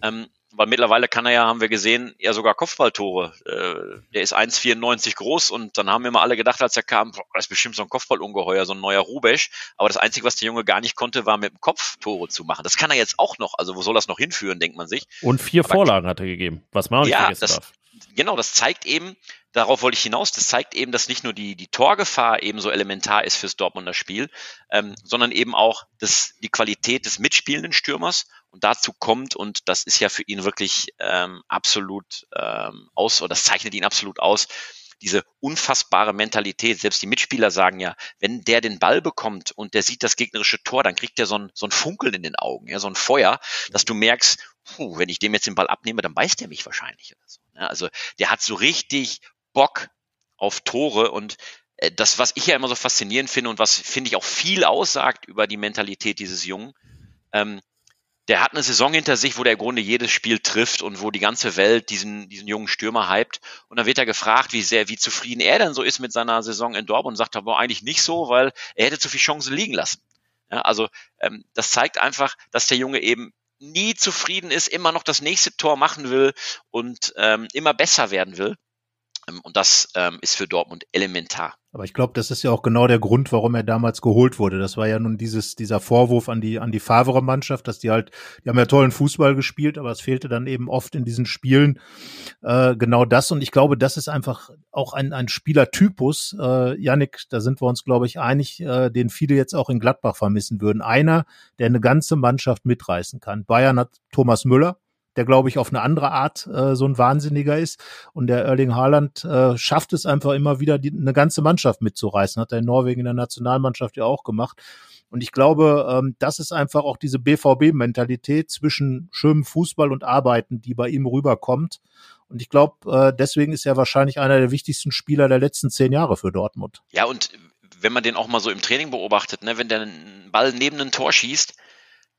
Ähm, weil mittlerweile kann er ja, haben wir gesehen, ja sogar Kopfballtore. Äh, der ist 1,94 groß und dann haben wir mal alle gedacht, als er kam, boah, das ist bestimmt so ein Kopfballungeheuer, so ein neuer Rubesch. Aber das Einzige, was der Junge gar nicht konnte, war mit dem Kopf Tore zu machen. Das kann er jetzt auch noch. Also wo soll das noch hinführen, denkt man sich. Und vier Aber Vorlagen hat er gegeben, was man auch nicht ja, vergessen das, darf. Genau, das zeigt eben, darauf wollte ich hinaus, das zeigt eben, dass nicht nur die, die Torgefahr eben so elementar ist fürs Dortmunder Spiel, ähm, sondern eben auch das, die Qualität des mitspielenden Stürmers und dazu kommt, und das ist ja für ihn wirklich ähm, absolut ähm, aus, oder das zeichnet ihn absolut aus, diese unfassbare Mentalität. Selbst die Mitspieler sagen ja, wenn der den Ball bekommt und der sieht das gegnerische Tor, dann kriegt der so ein, so ein Funkeln in den Augen, ja, so ein Feuer, dass du merkst, puh, wenn ich dem jetzt den Ball abnehme, dann beißt der mich wahrscheinlich. Oder so. Ja, also der hat so richtig Bock auf Tore und äh, das, was ich ja immer so faszinierend finde und was, finde ich, auch viel aussagt über die Mentalität dieses Jungen, ähm, der hat eine Saison hinter sich, wo der im Grunde jedes Spiel trifft und wo die ganze Welt diesen, diesen jungen Stürmer hypt. Und dann wird er gefragt, wie sehr, wie zufrieden er denn so ist mit seiner Saison in Dortmund und sagt aber eigentlich nicht so, weil er hätte zu viel Chancen liegen lassen. Ja, also ähm, das zeigt einfach, dass der Junge eben nie zufrieden ist, immer noch das nächste Tor machen will und ähm, immer besser werden will. Ähm, und das ähm, ist für Dortmund elementar. Aber ich glaube, das ist ja auch genau der Grund, warum er damals geholt wurde. Das war ja nun dieses, dieser Vorwurf an die, an die Favre-Mannschaft, dass die halt, die haben ja tollen Fußball gespielt, aber es fehlte dann eben oft in diesen Spielen äh, genau das. Und ich glaube, das ist einfach auch ein, ein Spielertypus, äh, Yannick, da sind wir uns, glaube ich, einig, äh, den viele jetzt auch in Gladbach vermissen würden. Einer, der eine ganze Mannschaft mitreißen kann. Bayern hat Thomas Müller, der, glaube ich, auf eine andere Art äh, so ein Wahnsinniger ist. Und der Erling Haaland äh, schafft es einfach immer wieder, die, eine ganze Mannschaft mitzureißen. Hat er in Norwegen in der Nationalmannschaft ja auch gemacht. Und ich glaube, ähm, das ist einfach auch diese BVB-Mentalität zwischen schönem Fußball und Arbeiten, die bei ihm rüberkommt. Und ich glaube, äh, deswegen ist er wahrscheinlich einer der wichtigsten Spieler der letzten zehn Jahre für Dortmund. Ja, und wenn man den auch mal so im Training beobachtet, ne, wenn der einen Ball neben ein Tor schießt,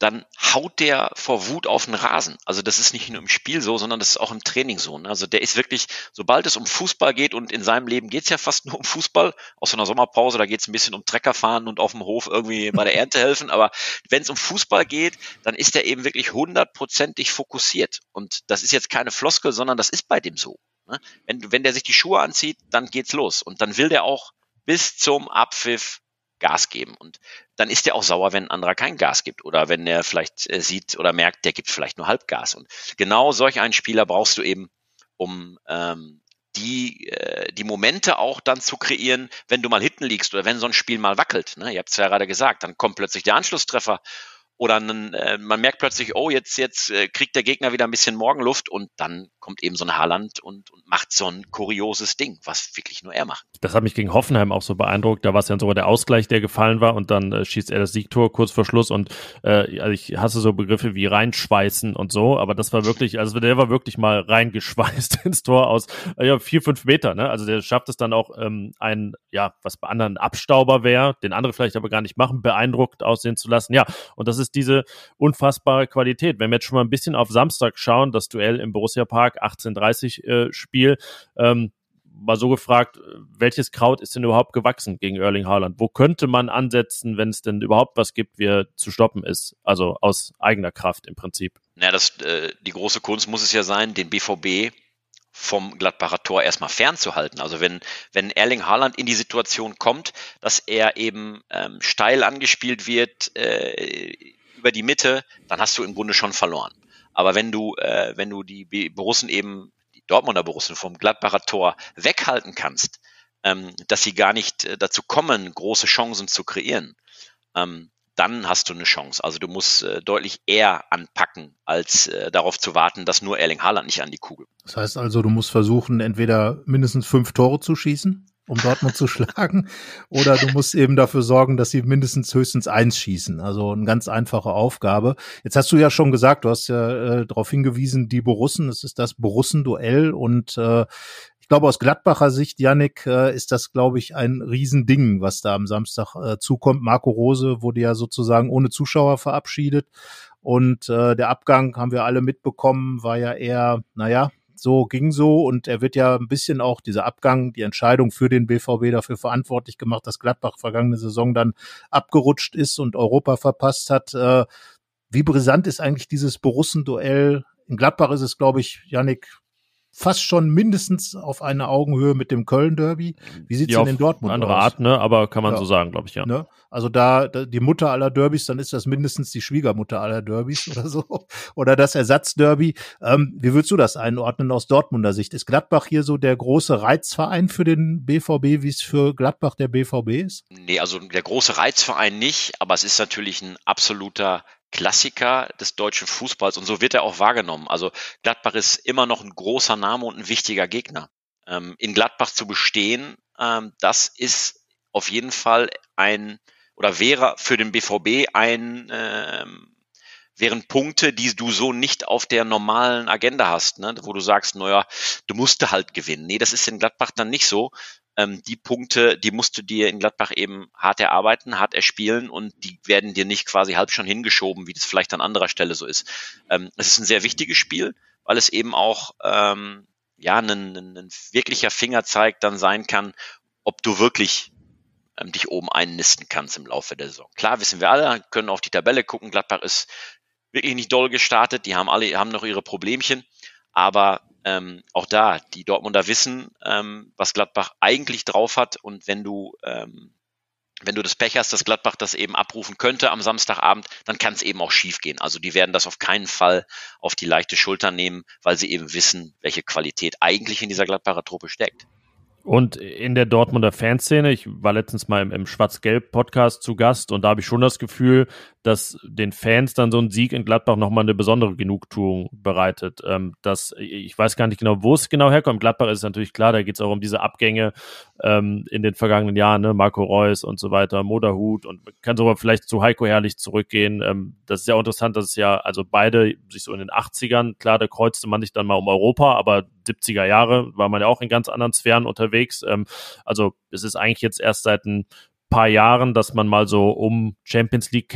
dann haut der vor Wut auf den Rasen. Also das ist nicht nur im Spiel so, sondern das ist auch im Training so. Ne? Also der ist wirklich, sobald es um Fußball geht und in seinem Leben geht's ja fast nur um Fußball, außer einer Sommerpause, da geht's ein bisschen um Trecker fahren und auf dem Hof irgendwie bei der Ernte helfen. Aber wenn es um Fußball geht, dann ist er eben wirklich hundertprozentig fokussiert. Und das ist jetzt keine Floskel, sondern das ist bei dem so. Ne? Wenn, wenn der sich die Schuhe anzieht, dann geht's los. Und dann will der auch bis zum Abpfiff Gas geben. Und dann ist er auch sauer, wenn ein anderer kein Gas gibt oder wenn er vielleicht äh, sieht oder merkt, der gibt vielleicht nur Halbgas. Und genau solch einen Spieler brauchst du eben, um ähm, die, äh, die Momente auch dann zu kreieren, wenn du mal hinten liegst oder wenn so ein Spiel mal wackelt. Ne? Ihr habt es ja gerade gesagt, dann kommt plötzlich der Anschlusstreffer oder einen, äh, man merkt plötzlich, oh, jetzt, jetzt äh, kriegt der Gegner wieder ein bisschen Morgenluft und dann kommt eben so ein Haaland und, und macht so ein kurioses Ding, was wirklich nur er macht. Das hat mich gegen Hoffenheim auch so beeindruckt. Da war es ja sogar der Ausgleich, der gefallen war und dann äh, schießt er das Siegtor kurz vor Schluss und äh, also ich hasse so Begriffe wie reinschweißen und so, aber das war wirklich, also der war wirklich mal reingeschweißt ins Tor aus äh, ja, vier, fünf Meter. Ne? Also der schafft es dann auch, ähm, einen, ja, was bei anderen Abstauber wäre, den andere vielleicht aber gar nicht machen, beeindruckt aussehen zu lassen. Ja, und das ist ist diese unfassbare Qualität. Wenn wir jetzt schon mal ein bisschen auf Samstag schauen, das Duell im Borussia Park 18:30 äh, Spiel, ähm, mal so gefragt, welches Kraut ist denn überhaupt gewachsen gegen Erling Haaland? Wo könnte man ansetzen, wenn es denn überhaupt was gibt, wie er zu stoppen ist? Also aus eigener Kraft im Prinzip. Ja, das, äh, die große Kunst muss es ja sein, den BVB vom Gladbacher Tor erstmal fernzuhalten. Also wenn, wenn Erling Haaland in die Situation kommt, dass er eben ähm, steil angespielt wird, äh, über die Mitte, dann hast du im Grunde schon verloren. Aber wenn du, äh, wenn du die Borussen eben, die Dortmunder Borussen vom Gladbacher Tor weghalten kannst, ähm, dass sie gar nicht äh, dazu kommen, große Chancen zu kreieren, ähm, dann hast du eine Chance. Also du musst äh, deutlich eher anpacken, als äh, darauf zu warten, dass nur Erling Haaland nicht an die Kugel. Das heißt also, du musst versuchen, entweder mindestens fünf Tore zu schießen um Dortmund zu schlagen. Oder du musst eben dafür sorgen, dass sie mindestens höchstens eins schießen. Also eine ganz einfache Aufgabe. Jetzt hast du ja schon gesagt, du hast ja äh, darauf hingewiesen, die Borussen, es ist das Borussen-Duell und äh, ich glaube, aus Gladbacher Sicht, Yannick, äh, ist das, glaube ich, ein Riesending, was da am Samstag äh, zukommt. Marco Rose wurde ja sozusagen ohne Zuschauer verabschiedet. Und äh, der Abgang, haben wir alle mitbekommen, war ja eher, naja, so ging so und er wird ja ein bisschen auch dieser Abgang, die Entscheidung für den BVB dafür verantwortlich gemacht, dass Gladbach vergangene Saison dann abgerutscht ist und Europa verpasst hat. Äh, wie brisant ist eigentlich dieses Borussen-Duell? In Gladbach ist es, glaube ich, Yannick, fast schon mindestens auf einer Augenhöhe mit dem Köln-Derby. Wie sieht's ja, denn in Dortmund andere aus? Art, ne? Aber kann man ja. so sagen, glaube ich, ja. Ne? Also da, da die Mutter aller Derbys, dann ist das mindestens die Schwiegermutter aller Derbys oder so. Oder das Ersatzderby. Ähm, wie würdest du das einordnen aus Dortmunder Sicht? Ist Gladbach hier so der große Reizverein für den BVB, wie es für Gladbach der BVB ist? Nee, also der große Reizverein nicht, aber es ist natürlich ein absoluter Klassiker des deutschen Fußballs und so wird er auch wahrgenommen. Also Gladbach ist immer noch ein großer Name und ein wichtiger Gegner. Ähm, in Gladbach zu bestehen, ähm, das ist auf jeden Fall ein oder wäre für den BVB ein ähm, wären Punkte, die du so nicht auf der normalen Agenda hast, ne? wo du sagst, naja, du musst halt gewinnen. Nee, das ist in Gladbach dann nicht so, ähm, die Punkte, die musst du dir in Gladbach eben hart erarbeiten, hart erspielen und die werden dir nicht quasi halb schon hingeschoben, wie das vielleicht an anderer Stelle so ist. Ähm, es ist ein sehr wichtiges Spiel, weil es eben auch ähm, ja ein, ein, ein wirklicher Fingerzeig dann sein kann, ob du wirklich ähm, dich oben einnisten kannst im Laufe der Saison. Klar wissen wir alle, können auf die Tabelle gucken. Gladbach ist wirklich nicht doll gestartet. Die haben alle haben noch ihre Problemchen, aber ähm, auch da, die Dortmunder wissen, ähm, was Gladbach eigentlich drauf hat und wenn du ähm, wenn du das Pech hast, dass Gladbach das eben abrufen könnte am Samstagabend, dann kann es eben auch schief gehen. Also die werden das auf keinen Fall auf die leichte Schulter nehmen, weil sie eben wissen, welche Qualität eigentlich in dieser Gladbacher Truppe steckt. Und in der Dortmunder Fanszene, ich war letztens mal im, im Schwarz-Gelb-Podcast zu Gast und da habe ich schon das Gefühl, dass den Fans dann so ein Sieg in Gladbach nochmal eine besondere Genugtuung bereitet. Ähm, dass, ich weiß gar nicht genau, wo es genau herkommt. Gladbach ist natürlich klar, da geht es auch um diese Abgänge ähm, in den vergangenen Jahren, ne? Marco Reus und so weiter, Moderhut und kann sogar vielleicht zu Heiko Herrlich zurückgehen. Ähm, das ist ja interessant, dass es ja, also beide sich so in den 80ern, klar, da kreuzte man sich dann mal um Europa, aber 70er Jahre war man ja auch in ganz anderen Sphären unterwegs. Ähm, also es ist eigentlich jetzt erst seit ein paar Jahren, dass man mal so um Champions League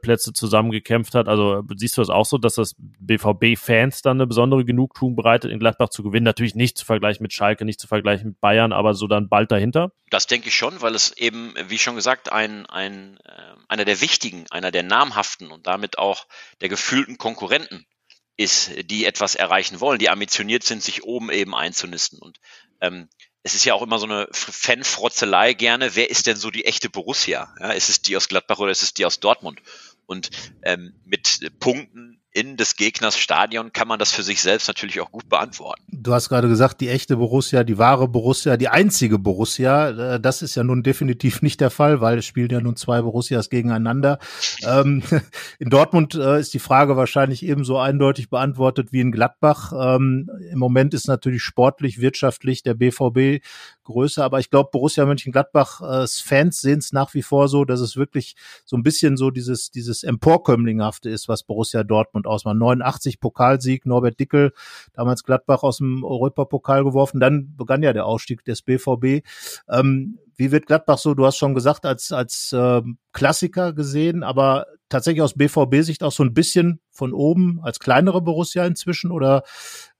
Plätze zusammengekämpft hat. Also siehst du das auch so, dass das BVB-Fans dann eine besondere Genugtuung bereitet, in Gladbach zu gewinnen? Natürlich nicht zu vergleichen mit Schalke, nicht zu vergleichen mit Bayern, aber so dann bald dahinter? Das denke ich schon, weil es eben, wie schon gesagt, ein, ein, äh, einer der wichtigen, einer der namhaften und damit auch der gefühlten Konkurrenten ist, die etwas erreichen wollen, die ambitioniert sind, sich oben eben einzunisten. Und ähm, es ist ja auch immer so eine Fanfrotzelei gerne, wer ist denn so die echte Borussia? Ja, ist es die aus Gladbach oder ist es die aus Dortmund? Und ähm, mit Punkten in des Gegners Stadion kann man das für sich selbst natürlich auch gut beantworten. Du hast gerade gesagt, die echte Borussia, die wahre Borussia, die einzige Borussia. Äh, das ist ja nun definitiv nicht der Fall, weil es spielen ja nun zwei Borussias gegeneinander. Ähm, in Dortmund äh, ist die Frage wahrscheinlich ebenso eindeutig beantwortet wie in Gladbach. Ähm, Im Moment ist natürlich sportlich, wirtschaftlich der BVB größer, aber ich glaube, Borussia Mönchengladbachs Fans sehen es nach wie vor so, dass es wirklich so ein bisschen so dieses, dieses Emporkömmlinghafte ist, was Borussia Dortmund ausmacht. 89 Pokalsieg, Norbert Dickel, damals Gladbach aus dem Europapokal geworfen, dann begann ja der Ausstieg des BVB. Ähm, wie wird Gladbach so, du hast schon gesagt, als, als äh, Klassiker gesehen, aber tatsächlich aus BVB-Sicht auch so ein bisschen von oben als kleinere Borussia inzwischen oder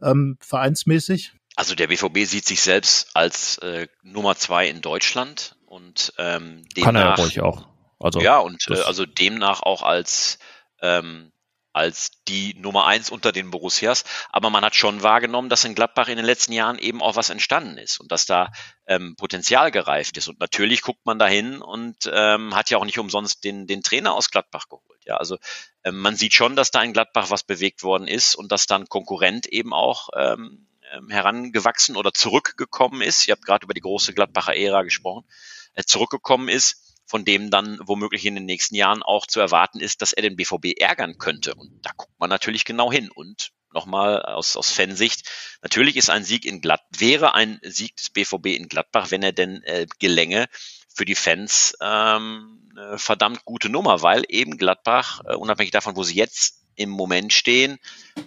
ähm, vereinsmäßig? Also der BVB sieht sich selbst als äh, Nummer zwei in Deutschland und ähm, demnach, kann er ruhig auch. Also ja und äh, also demnach auch als ähm, als die Nummer eins unter den Borussias. Aber man hat schon wahrgenommen, dass in Gladbach in den letzten Jahren eben auch was entstanden ist und dass da ähm, Potenzial gereift ist. Und natürlich guckt man dahin und ähm, hat ja auch nicht umsonst den, den Trainer aus Gladbach geholt. Ja, also ähm, man sieht schon, dass da in Gladbach was bewegt worden ist und dass dann Konkurrent eben auch ähm, ähm, herangewachsen oder zurückgekommen ist. Ihr habt gerade über die große Gladbacher Ära gesprochen, äh, zurückgekommen ist, von dem dann womöglich in den nächsten Jahren auch zu erwarten ist, dass er den BVB ärgern könnte. Und da guckt man natürlich genau hin. Und nochmal aus, aus Fansicht, natürlich ist ein Sieg in Glatt, wäre ein Sieg des BVB in Gladbach, wenn er denn äh, gelänge, für die Fans ähm, eine verdammt gute Nummer, weil eben Gladbach, äh, unabhängig davon, wo sie jetzt im Moment stehen,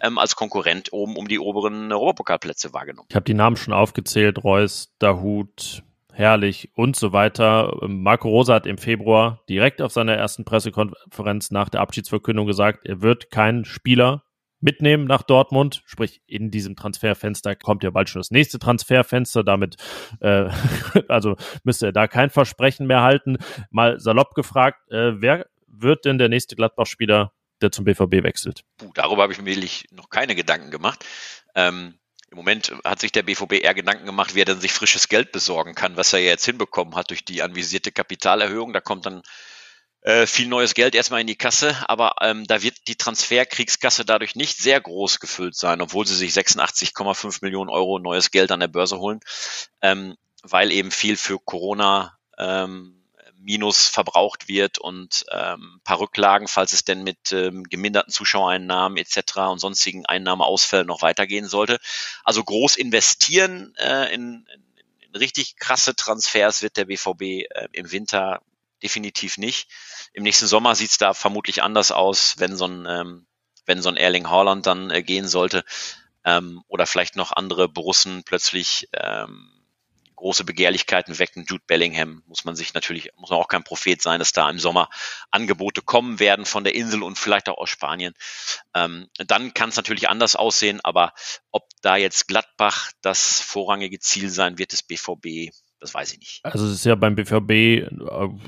ähm, als Konkurrent oben um die oberen Europapokalplätze wahrgenommen. Ich habe die Namen schon aufgezählt, Reus, Dahut, Herrlich und so weiter. Marco Rosa hat im Februar direkt auf seiner ersten Pressekonferenz nach der Abschiedsverkündung gesagt, er wird keinen Spieler mitnehmen nach Dortmund. Sprich, in diesem Transferfenster kommt ja bald schon das nächste Transferfenster. Damit, äh, also müsste er da kein Versprechen mehr halten. Mal salopp gefragt, äh, wer wird denn der nächste Gladbach-Spieler der zum BVB wechselt. Puh, darüber habe ich mir noch keine Gedanken gemacht. Ähm, Im Moment hat sich der BVB eher Gedanken gemacht, wie er dann sich frisches Geld besorgen kann, was er jetzt hinbekommen hat durch die anvisierte Kapitalerhöhung. Da kommt dann äh, viel neues Geld erstmal in die Kasse, aber ähm, da wird die Transferkriegskasse dadurch nicht sehr groß gefüllt sein, obwohl sie sich 86,5 Millionen Euro neues Geld an der Börse holen, ähm, weil eben viel für Corona ähm, Minus verbraucht wird und ähm, paar Rücklagen, falls es denn mit ähm, geminderten Zuschauereinnahmen etc. und sonstigen Einnahmeausfällen noch weitergehen sollte. Also groß investieren äh, in, in, richtig krasse Transfers wird der BVB äh, im Winter definitiv nicht. Im nächsten Sommer sieht es da vermutlich anders aus, wenn so ein, ähm, wenn so ein Erling Haaland dann äh, gehen sollte ähm, oder vielleicht noch andere Borussen plötzlich ähm, große Begehrlichkeiten wecken. Jude Bellingham muss man sich natürlich, muss man auch kein Prophet sein, dass da im Sommer Angebote kommen werden von der Insel und vielleicht auch aus Spanien. Ähm, dann kann es natürlich anders aussehen, aber ob da jetzt Gladbach das vorrangige Ziel sein wird des BVB, das weiß ich nicht. Also es ist ja beim BVB äh,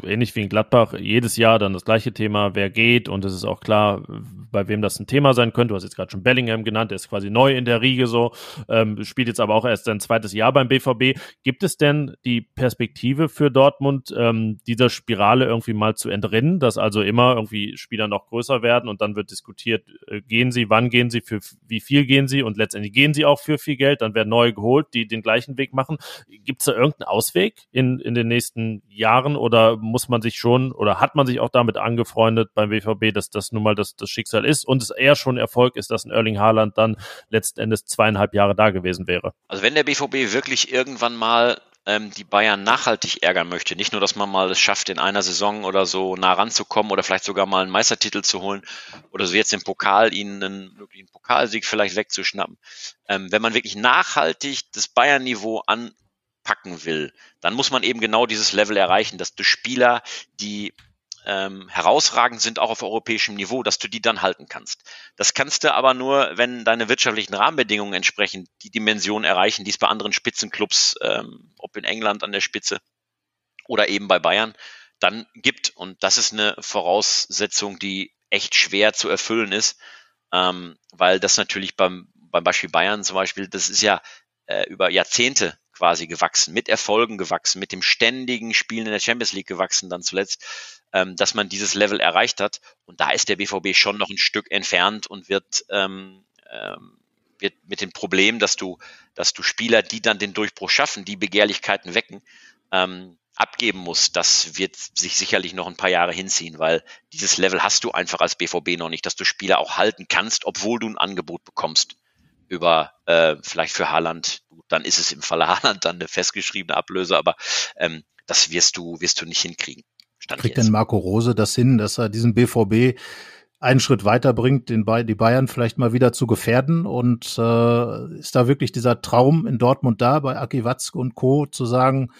ähnlich wie in Gladbach jedes Jahr dann das gleiche Thema, wer geht und es ist auch klar, bei wem das ein Thema sein könnte. Du hast jetzt gerade schon Bellingham genannt, der ist quasi neu in der Riege so, ähm, spielt jetzt aber auch erst sein zweites Jahr beim BVB. Gibt es denn die Perspektive für Dortmund, ähm, dieser Spirale irgendwie mal zu entrinnen, dass also immer irgendwie Spieler noch größer werden und dann wird diskutiert, äh, gehen sie, wann gehen sie, für wie viel gehen sie und letztendlich gehen sie auch für viel Geld, dann werden neue geholt, die den gleichen Weg machen. Gibt es da irgendeinen Aus Ausweg in, in den nächsten Jahren oder muss man sich schon oder hat man sich auch damit angefreundet beim BVB, dass das nun mal das, das Schicksal ist und es eher schon Erfolg ist, dass ein Erling Haaland dann letzten Endes zweieinhalb Jahre da gewesen wäre? Also wenn der BVB wirklich irgendwann mal ähm, die Bayern nachhaltig ärgern möchte. Nicht nur, dass man mal es schafft, in einer Saison oder so nah ranzukommen oder vielleicht sogar mal einen Meistertitel zu holen oder so jetzt im Pokal ihnen einen möglichen Pokalsieg vielleicht wegzuschnappen. Ähm, wenn man wirklich nachhaltig das Bayern-Niveau an packen will, dann muss man eben genau dieses Level erreichen, dass du Spieler, die ähm, herausragend sind, auch auf europäischem Niveau, dass du die dann halten kannst. Das kannst du aber nur, wenn deine wirtschaftlichen Rahmenbedingungen entsprechend die Dimension erreichen, die es bei anderen Spitzenclubs, ähm, ob in England an der Spitze oder eben bei Bayern, dann gibt. Und das ist eine Voraussetzung, die echt schwer zu erfüllen ist, ähm, weil das natürlich beim, beim Beispiel Bayern zum Beispiel, das ist ja äh, über Jahrzehnte quasi gewachsen, mit Erfolgen gewachsen, mit dem ständigen Spielen in der Champions League gewachsen, dann zuletzt ähm, dass man dieses Level erreicht hat. Und da ist der BVB schon noch ein Stück entfernt und wird, ähm, ähm, wird mit dem Problem, dass du, dass du Spieler, die dann den Durchbruch schaffen, die Begehrlichkeiten wecken, ähm, abgeben muss, das wird sich sicherlich noch ein paar Jahre hinziehen, weil dieses Level hast du einfach als BVB noch nicht, dass du Spieler auch halten kannst, obwohl du ein Angebot bekommst über äh, vielleicht für Haaland, dann ist es im Falle Haaland dann eine festgeschriebene Ablöse, aber ähm, das wirst du wirst du nicht hinkriegen. Stand Kriegt denn Marco Rose das hin, dass er diesen BVB einen Schritt weiterbringt, den ba die Bayern vielleicht mal wieder zu gefährden? Und äh, ist da wirklich dieser Traum in Dortmund da, bei Aki Watzke und Co. zu sagen,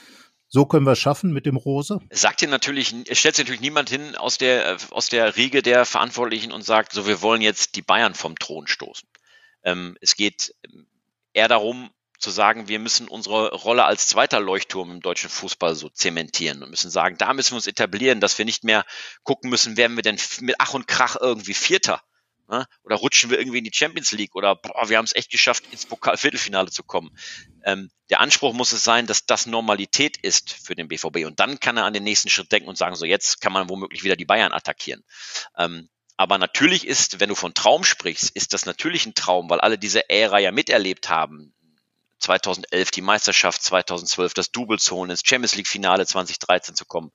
so können wir es schaffen mit dem Rose? Sagt dir natürlich, es stellt sich natürlich niemand hin aus der, aus der Riege der Verantwortlichen und sagt, so wir wollen jetzt die Bayern vom Thron stoßen. Ähm, es geht eher darum, zu sagen, wir müssen unsere Rolle als zweiter Leuchtturm im deutschen Fußball so zementieren und müssen sagen, da müssen wir uns etablieren, dass wir nicht mehr gucken müssen, werden wir denn mit Ach und Krach irgendwie Vierter? Ne? Oder rutschen wir irgendwie in die Champions League oder boah, wir haben es echt geschafft, ins Pokal-Viertelfinale zu kommen. Ähm, der Anspruch muss es sein, dass das Normalität ist für den BVB. Und dann kann er an den nächsten Schritt denken und sagen, so jetzt kann man womöglich wieder die Bayern attackieren. Ähm, aber natürlich ist, wenn du von Traum sprichst, ist das natürlich ein Traum, weil alle diese Ära ja miterlebt haben. 2011 die Meisterschaft, 2012 das Double holen, ins Champions League Finale 2013 zu kommen.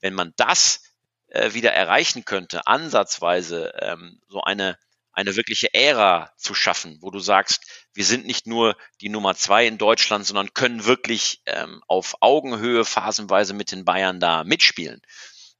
Wenn man das äh, wieder erreichen könnte, ansatzweise ähm, so eine eine wirkliche Ära zu schaffen, wo du sagst, wir sind nicht nur die Nummer zwei in Deutschland, sondern können wirklich ähm, auf Augenhöhe phasenweise mit den Bayern da mitspielen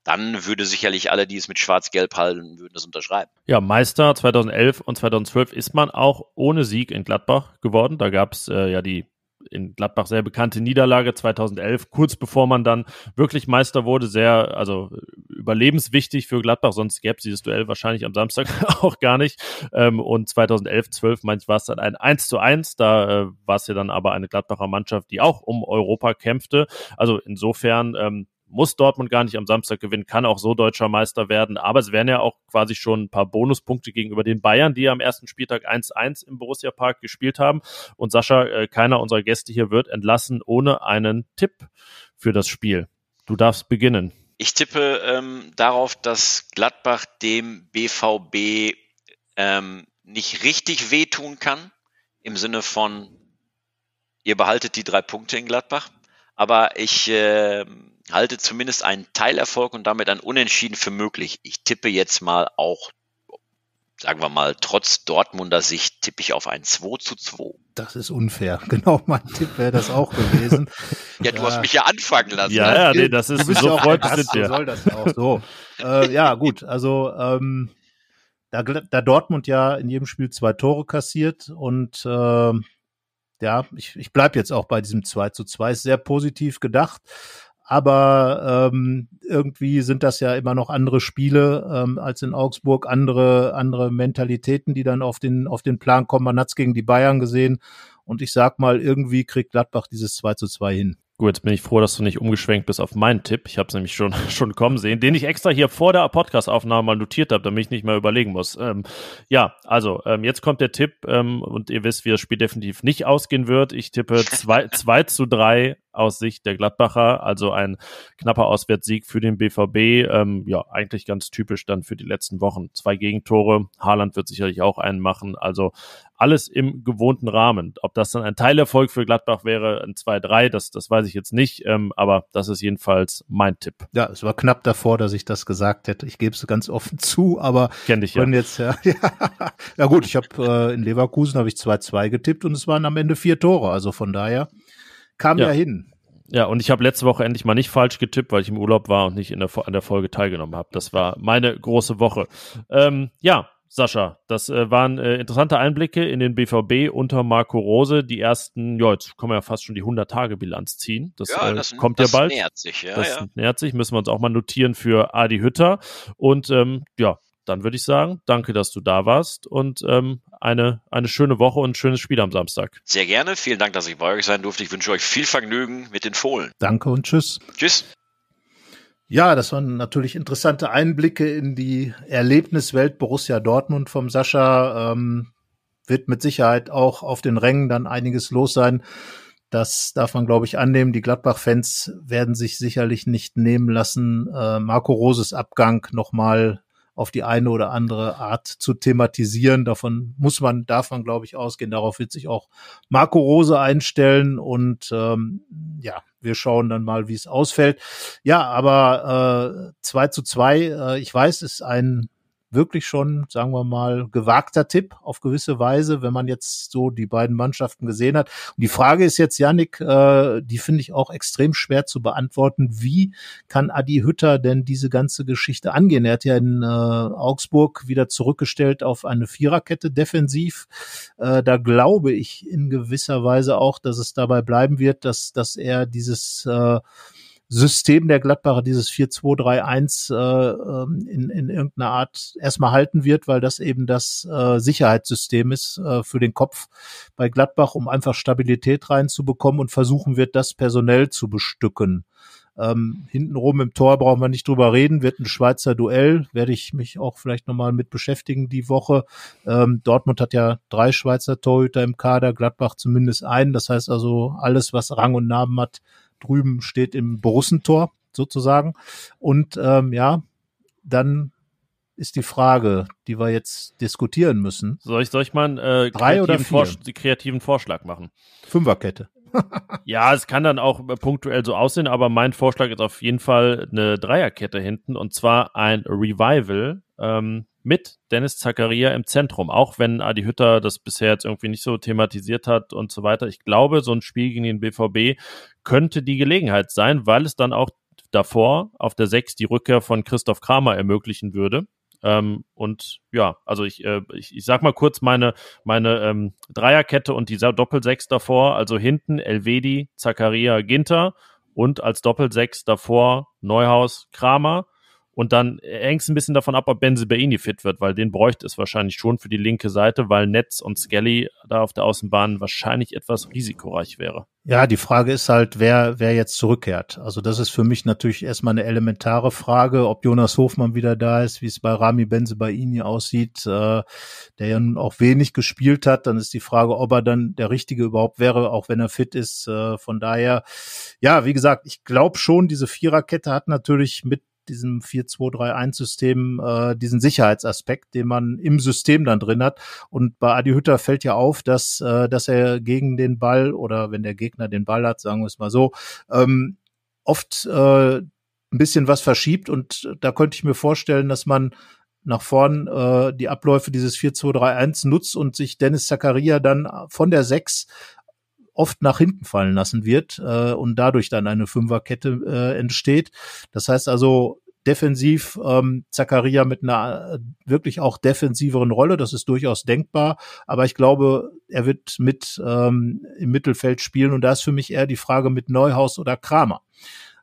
dann würde sicherlich alle, die es mit Schwarz-Gelb halten, würden das unterschreiben. Ja, Meister 2011 und 2012 ist man auch ohne Sieg in Gladbach geworden. Da gab es äh, ja die in Gladbach sehr bekannte Niederlage 2011, kurz bevor man dann wirklich Meister wurde, sehr, also überlebenswichtig für Gladbach, sonst gäbe es dieses Duell wahrscheinlich am Samstag auch gar nicht. Ähm, und 2011, 12, manch war es dann ein 1 zu 1, da äh, war es ja dann aber eine Gladbacher Mannschaft, die auch um Europa kämpfte. Also insofern ähm, muss Dortmund gar nicht am Samstag gewinnen, kann auch so deutscher Meister werden. Aber es wären ja auch quasi schon ein paar Bonuspunkte gegenüber den Bayern, die am ersten Spieltag 1-1 im Borussia Park gespielt haben. Und Sascha, äh, keiner unserer Gäste hier wird entlassen ohne einen Tipp für das Spiel. Du darfst beginnen. Ich tippe ähm, darauf, dass Gladbach dem BVB ähm, nicht richtig wehtun kann, im Sinne von, ihr behaltet die drei Punkte in Gladbach. Aber ich äh, halte zumindest einen Teilerfolg und damit ein Unentschieden für möglich. Ich tippe jetzt mal auch, sagen wir mal, trotz Dortmunder Sicht tippe ich auf ein 2 zu 2. Das ist unfair. Genau, mein Tipp wäre das auch gewesen. ja, du hast mich ja anfangen lassen. Ja, ne? ja, nee, das ist so ja freut sind wir. soll das auch so. äh, ja, gut, also ähm, da, da Dortmund ja in jedem Spiel zwei Tore kassiert und äh, ja, ich, ich bleib jetzt auch bei diesem 2 zu 2, ist sehr positiv gedacht aber ähm, irgendwie sind das ja immer noch andere Spiele ähm, als in Augsburg, andere andere Mentalitäten, die dann auf den auf den Plan kommen. Man hat's gegen die Bayern gesehen und ich sag mal, irgendwie kriegt Gladbach dieses 2 zu 2 hin. Gut, jetzt bin ich froh, dass du nicht umgeschwenkt bist auf meinen Tipp. Ich habe es nämlich schon, schon kommen sehen, den ich extra hier vor der Podcast-Aufnahme mal notiert habe, damit ich nicht mehr überlegen muss. Ähm, ja, also ähm, jetzt kommt der Tipp ähm, und ihr wisst, wie das Spiel definitiv nicht ausgehen wird. Ich tippe 2 zu 3 aus Sicht der Gladbacher, also ein knapper Auswärtssieg für den BVB. Ähm, ja, eigentlich ganz typisch dann für die letzten Wochen. Zwei Gegentore, Haaland wird sicherlich auch einen machen, also alles im gewohnten Rahmen. Ob das dann ein Teilerfolg für Gladbach wäre, ein 2-3, das, das weiß ich jetzt nicht, ähm, aber das ist jedenfalls mein Tipp. Ja, es war knapp davor, dass ich das gesagt hätte. Ich gebe es ganz offen zu, aber Kenn dich ja. jetzt ja, ja, ja gut, ich habe äh, in Leverkusen habe ich 2-2 getippt und es waren am Ende vier Tore, also von daher kam ja, ja hin. Ja, und ich habe letzte Woche endlich mal nicht falsch getippt, weil ich im Urlaub war und nicht in der, an der Folge teilgenommen habe. Das war meine große Woche. Ähm, ja, Sascha, das äh, waren äh, interessante Einblicke in den BVB unter Marco Rose. Die ersten, ja, jetzt können wir ja fast schon die 100-Tage-Bilanz ziehen. Das, ja, äh, das kommt das ja bald. nähert sich, ja, das ja. nähert sich, müssen wir uns auch mal notieren für Adi Hütter. Und ähm, ja, dann würde ich sagen, danke, dass du da warst und ähm, eine, eine schöne Woche und ein schönes Spiel am Samstag. Sehr gerne. Vielen Dank, dass ich bei euch sein durfte. Ich wünsche euch viel Vergnügen mit den Fohlen. Danke und tschüss. Tschüss. Ja, das waren natürlich interessante Einblicke in die Erlebniswelt Borussia Dortmund vom Sascha. Ähm, wird mit Sicherheit auch auf den Rängen dann einiges los sein. Das darf man, glaube ich, annehmen. Die Gladbach-Fans werden sich sicherlich nicht nehmen lassen, äh, Marco Roses Abgang nochmal auf die eine oder andere Art zu thematisieren. Davon muss man, darf man, glaube ich, ausgehen. Darauf wird sich auch Marco Rose einstellen und ähm, ja, wir schauen dann mal, wie es ausfällt. Ja, aber äh, 2 zu 2, äh, ich weiß, ist ein wirklich schon, sagen wir mal, gewagter Tipp auf gewisse Weise, wenn man jetzt so die beiden Mannschaften gesehen hat. Und die Frage ist jetzt, Yannick, äh, die finde ich auch extrem schwer zu beantworten. Wie kann Adi Hütter denn diese ganze Geschichte angehen? Er hat ja in äh, Augsburg wieder zurückgestellt auf eine Viererkette defensiv. Äh, da glaube ich in gewisser Weise auch, dass es dabei bleiben wird, dass, dass er dieses äh, System der Gladbacher, dieses 4-2-3-1 äh, in, in irgendeiner Art erstmal halten wird, weil das eben das äh, Sicherheitssystem ist äh, für den Kopf bei Gladbach, um einfach Stabilität reinzubekommen und versuchen wird, das personell zu bestücken. Ähm, hintenrum im Tor brauchen wir nicht drüber reden, wird ein Schweizer Duell, werde ich mich auch vielleicht nochmal mit beschäftigen die Woche. Ähm, Dortmund hat ja drei Schweizer Torhüter im Kader, Gladbach zumindest einen. Das heißt also, alles, was Rang und Namen hat, drüben steht im Borussentor sozusagen. Und ähm, ja, dann ist die Frage, die wir jetzt diskutieren müssen. Soll ich, soll ich mal einen äh, Drei oder kreativen, vier? Vors kreativen Vorschlag machen? Fünferkette. Ja, es kann dann auch äh, punktuell so aussehen, aber mein Vorschlag ist auf jeden Fall eine Dreierkette hinten und zwar ein Revival ähm, mit Dennis Zakaria im Zentrum, auch wenn Adi Hütter das bisher jetzt irgendwie nicht so thematisiert hat und so weiter. Ich glaube, so ein Spiel gegen den BVB könnte die Gelegenheit sein, weil es dann auch davor auf der 6 die Rückkehr von Christoph Kramer ermöglichen würde. Ähm, und ja, also ich, äh, ich, ich sag mal kurz meine, meine ähm, Dreierkette und dieser Doppelsechs davor, also hinten Elvedi, Zakaria, Ginter und als Doppelsechs davor Neuhaus, Kramer. Und dann hängt es ein bisschen davon ab, ob Benzibaini fit wird, weil den bräuchte es wahrscheinlich schon für die linke Seite, weil Netz und Skelly da auf der Außenbahn wahrscheinlich etwas risikoreich wäre. Ja, die Frage ist halt, wer, wer jetzt zurückkehrt. Also das ist für mich natürlich erstmal eine elementare Frage, ob Jonas Hofmann wieder da ist, wie es bei Rami Benzebaini aussieht, äh, der ja nun auch wenig gespielt hat. Dann ist die Frage, ob er dann der Richtige überhaupt wäre, auch wenn er fit ist. Äh, von daher, ja, wie gesagt, ich glaube schon, diese Viererkette hat natürlich mit diesem 4-2-3-1-System äh, diesen Sicherheitsaspekt, den man im System dann drin hat. Und bei Adi Hütter fällt ja auf, dass, äh, dass er gegen den Ball oder wenn der Gegner den Ball hat, sagen wir es mal so, ähm, oft äh, ein bisschen was verschiebt. Und da könnte ich mir vorstellen, dass man nach vorn äh, die Abläufe dieses 4-2-3-1 nutzt und sich Dennis Zakaria dann von der 6 oft nach hinten fallen lassen wird äh, und dadurch dann eine Fünferkette äh, entsteht. Das heißt also defensiv ähm, Zakaria mit einer äh, wirklich auch defensiveren Rolle, das ist durchaus denkbar, aber ich glaube, er wird mit ähm, im Mittelfeld spielen und da ist für mich eher die Frage mit Neuhaus oder Kramer.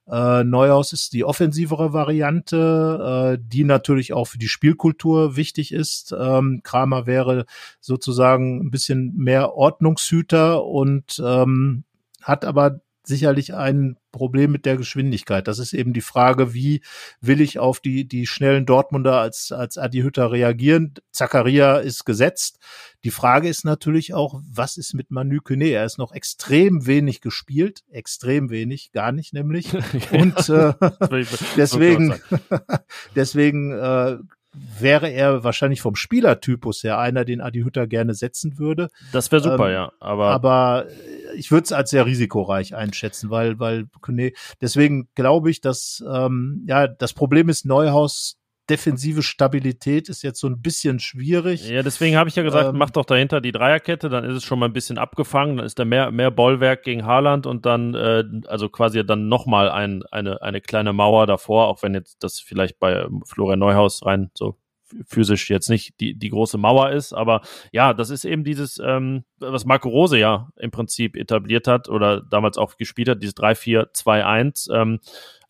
Äh, Neuhaus ist die offensivere Variante, äh, die natürlich auch für die Spielkultur wichtig ist. Ähm, Kramer wäre sozusagen ein bisschen mehr Ordnungshüter und ähm, hat aber sicherlich ein Problem mit der Geschwindigkeit. Das ist eben die Frage, wie will ich auf die, die schnellen Dortmunder als, als Adi Hütter reagieren? Zakaria ist gesetzt. Die Frage ist natürlich auch, was ist mit Manu Kone? Er ist noch extrem wenig gespielt, extrem wenig, gar nicht nämlich. Und äh, deswegen, deswegen äh, wäre er wahrscheinlich vom Spielertypus her einer, den Adi Hütter gerne setzen würde. Das wäre super, Ähm, ja. Aber, Aber ich würde es als sehr risikoreich einschätzen, weil, weil nee, deswegen glaube ich, dass ähm, ja das Problem ist Neuhaus defensive Stabilität ist jetzt so ein bisschen schwierig. ja, deswegen habe ich ja gesagt, ähm, mach doch dahinter die Dreierkette, dann ist es schon mal ein bisschen abgefangen, dann ist da mehr, mehr Bollwerk gegen Haaland und dann, äh, also quasi dann nochmal ein, eine, eine kleine Mauer davor, auch wenn jetzt das vielleicht bei Florian Neuhaus rein so physisch jetzt nicht die, die große Mauer ist. Aber ja, das ist eben dieses, ähm, was Marco Rose ja im Prinzip etabliert hat oder damals auch gespielt hat, dieses 3-4-2-1. Ähm,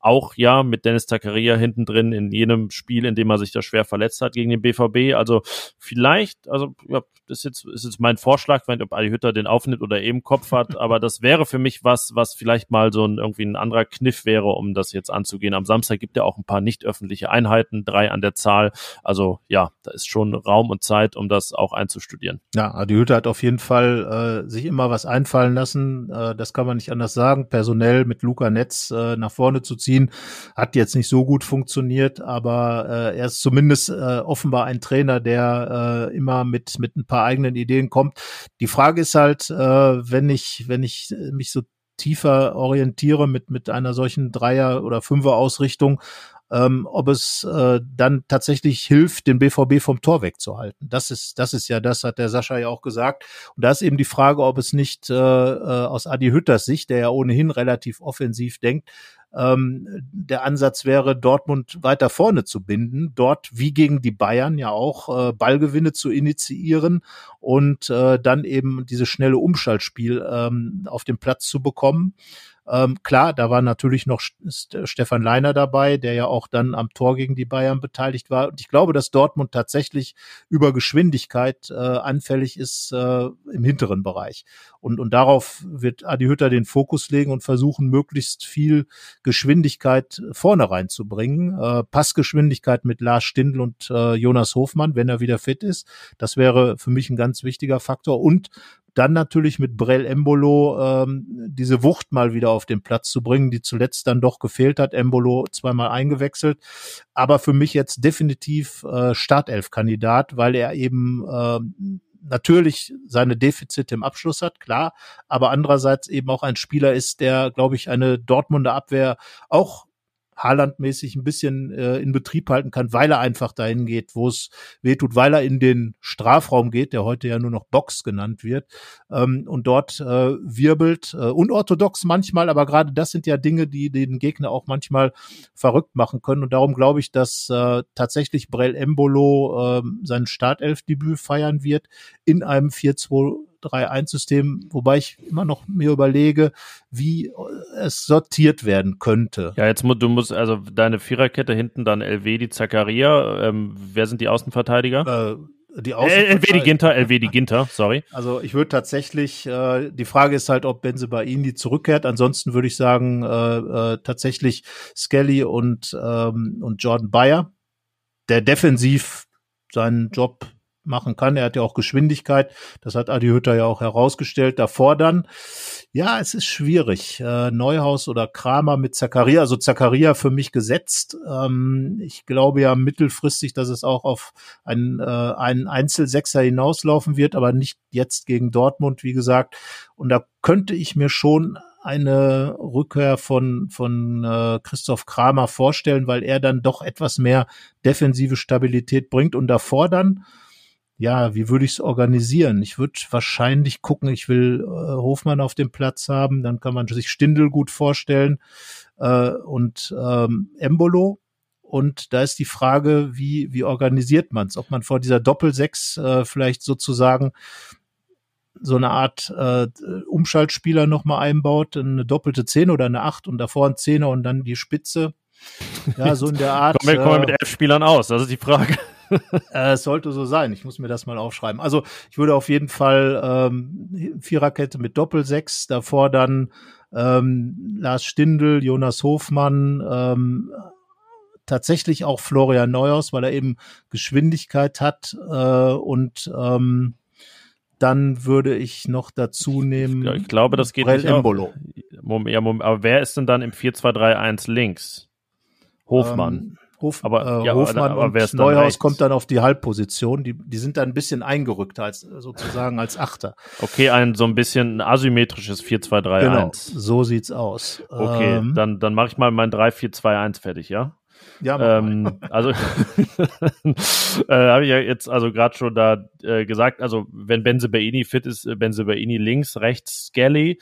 auch ja mit Dennis Zakaria hinten drin in jenem Spiel, in dem er sich da schwer verletzt hat gegen den BVB. Also vielleicht, also ja, das ist jetzt, ist jetzt mein Vorschlag, wenn ob Adi Hütter den aufnimmt oder eben Kopf hat, aber das wäre für mich was, was vielleicht mal so ein irgendwie ein anderer Kniff wäre, um das jetzt anzugehen. Am Samstag gibt ja auch ein paar nicht öffentliche Einheiten, drei an der Zahl. Also ja, da ist schon Raum und Zeit, um das auch einzustudieren. Ja, Adi Hütter hat auf jeden Fall äh, sich immer was einfallen lassen. Äh, das kann man nicht anders sagen. Personell mit Luca Netz äh, nach vorne zu ziehen ziehen. Hat jetzt nicht so gut funktioniert, aber äh, er ist zumindest äh, offenbar ein Trainer, der äh, immer mit, mit ein paar eigenen Ideen kommt. Die Frage ist halt, äh, wenn ich, wenn ich mich so tiefer orientiere mit, mit einer solchen Dreier- oder Fünfer-Ausrichtung, ähm, ob es äh, dann tatsächlich hilft, den BVB vom Tor wegzuhalten. Das ist, das ist ja das, hat der Sascha ja auch gesagt. Und da ist eben die Frage, ob es nicht äh, äh aus Adi Hütters Sicht, der ja ohnehin relativ offensiv denkt, ähm, der Ansatz wäre, Dortmund weiter vorne zu binden, dort wie gegen die Bayern ja auch äh, Ballgewinne zu initiieren und äh, dann eben dieses schnelle Umschaltspiel ähm, auf den Platz zu bekommen. Ähm, klar, da war natürlich noch Stefan Leiner dabei, der ja auch dann am Tor gegen die Bayern beteiligt war. Und ich glaube, dass Dortmund tatsächlich über Geschwindigkeit äh, anfällig ist äh, im hinteren Bereich. Und, und darauf wird Adi Hütter den Fokus legen und versuchen, möglichst viel Geschwindigkeit vorne reinzubringen. Äh, Passgeschwindigkeit mit Lars Stindl und äh, Jonas Hofmann, wenn er wieder fit ist. Das wäre für mich ein ganz wichtiger Faktor. Und dann natürlich mit Brell Embolo ähm, diese Wucht mal wieder auf den Platz zu bringen, die zuletzt dann doch gefehlt hat. Embolo zweimal eingewechselt, aber für mich jetzt definitiv äh, Startelf-Kandidat, weil er eben äh, natürlich seine Defizite im Abschluss hat, klar, aber andererseits eben auch ein Spieler ist, der, glaube ich, eine Dortmunder Abwehr auch Haaland-mäßig ein bisschen äh, in Betrieb halten kann, weil er einfach dahin geht, wo es wehtut, weil er in den Strafraum geht, der heute ja nur noch Box genannt wird, ähm, und dort äh, wirbelt, äh, unorthodox manchmal, aber gerade das sind ja Dinge, die den Gegner auch manchmal verrückt machen können. Und darum glaube ich, dass äh, tatsächlich Brell Embolo äh, sein Startelfdebüt feiern wird in einem 4-2 3-1-System, wobei ich immer noch mir überlege, wie es sortiert werden könnte. Ja, jetzt musst du musst also deine Viererkette hinten dann LW, die Zakaria. Ähm, wer sind die Außenverteidiger? Äh, die Außenverteidiger. LW die Ginter, LW die Ginter, sorry. Also ich würde tatsächlich, äh, die Frage ist halt, ob Benze bei Ihnen die zurückkehrt. Ansonsten würde ich sagen, äh, äh, tatsächlich Skelly und, ähm, und Jordan Bayer, der defensiv seinen Job machen kann. Er hat ja auch Geschwindigkeit. Das hat Adi Hütter ja auch herausgestellt. Davor dann, ja, es ist schwierig. Äh, Neuhaus oder Kramer mit Zakaria. Also Zakaria für mich gesetzt. Ähm, ich glaube ja mittelfristig, dass es auch auf einen, äh, einen Einzelsechser hinauslaufen wird, aber nicht jetzt gegen Dortmund, wie gesagt. Und da könnte ich mir schon eine Rückkehr von, von äh, Christoph Kramer vorstellen, weil er dann doch etwas mehr defensive Stabilität bringt und davor dann ja, wie würde ich es organisieren? Ich würde wahrscheinlich gucken, ich will äh, Hofmann auf dem Platz haben, dann kann man sich Stindel gut vorstellen äh, und ähm, Embolo. Und da ist die Frage, wie, wie organisiert man es? Ob man vor dieser Doppelsechs äh, vielleicht sozusagen so eine Art äh, Umschaltspieler nochmal einbaut, eine doppelte Zehn oder eine Acht und davor ein Zehner und dann die Spitze. Ja, so in der Art. kommen, wir, kommen wir mit äh, elf Spielern aus? Das ist die Frage. äh, es sollte so sein. Ich muss mir das mal aufschreiben. Also ich würde auf jeden Fall ähm, Viererkette mit Doppelsechs, davor dann ähm, Lars Stindl, Jonas Hofmann, ähm, tatsächlich auch Florian Neuhaus, weil er eben Geschwindigkeit hat äh, und ähm, dann würde ich noch dazu nehmen. Ich, glaube, das geht Brell nicht Embolo. Ja, aber wer ist denn dann im 4-2-3-1 links? Hofmann. Hof, aber, äh, ja, Hofmann aber, aber und Neuhaus kommt dann auf die Halbposition. Die, die sind dann ein bisschen eingerückt als sozusagen als Achter. Okay, ein so ein bisschen asymmetrisches 4-2-3-1. Genau, so sieht's aus. Okay, ähm, dann, dann mache ich mal mein 3-4-2-1 fertig, ja? Ja, ähm, also äh, habe ich ja jetzt also gerade schon da äh, gesagt, also wenn Benze Baini fit ist, äh, Benze Baini links, rechts Skelly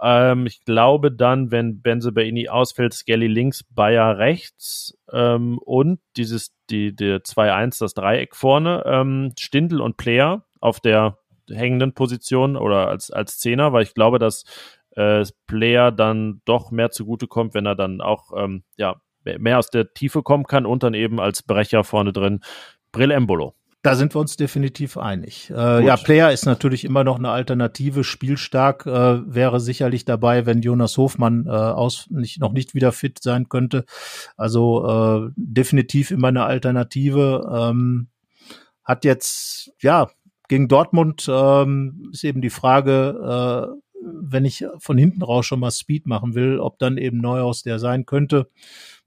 Ähm, ich glaube dann, wenn Benzebaini ausfällt, Skelly links, Bayer rechts ähm, und dieses die der 2-1, das Dreieck vorne, ähm, Stindl und Player auf der hängenden Position oder als als Zehner, weil ich glaube, dass äh, Player dann doch mehr zugutekommt, wenn er dann auch ähm, ja mehr aus der Tiefe kommen kann und dann eben als Brecher vorne drin Brill Embolo. Da sind wir uns definitiv einig. Äh, ja, Player ist natürlich immer noch eine Alternative. Spielstark äh, wäre sicherlich dabei, wenn Jonas Hofmann äh, aus, nicht, noch nicht wieder fit sein könnte. Also äh, definitiv immer eine Alternative. Ähm, hat jetzt, ja, gegen Dortmund ähm, ist eben die Frage, äh, wenn ich von hinten raus schon mal Speed machen will, ob dann eben Neuhaus der sein könnte.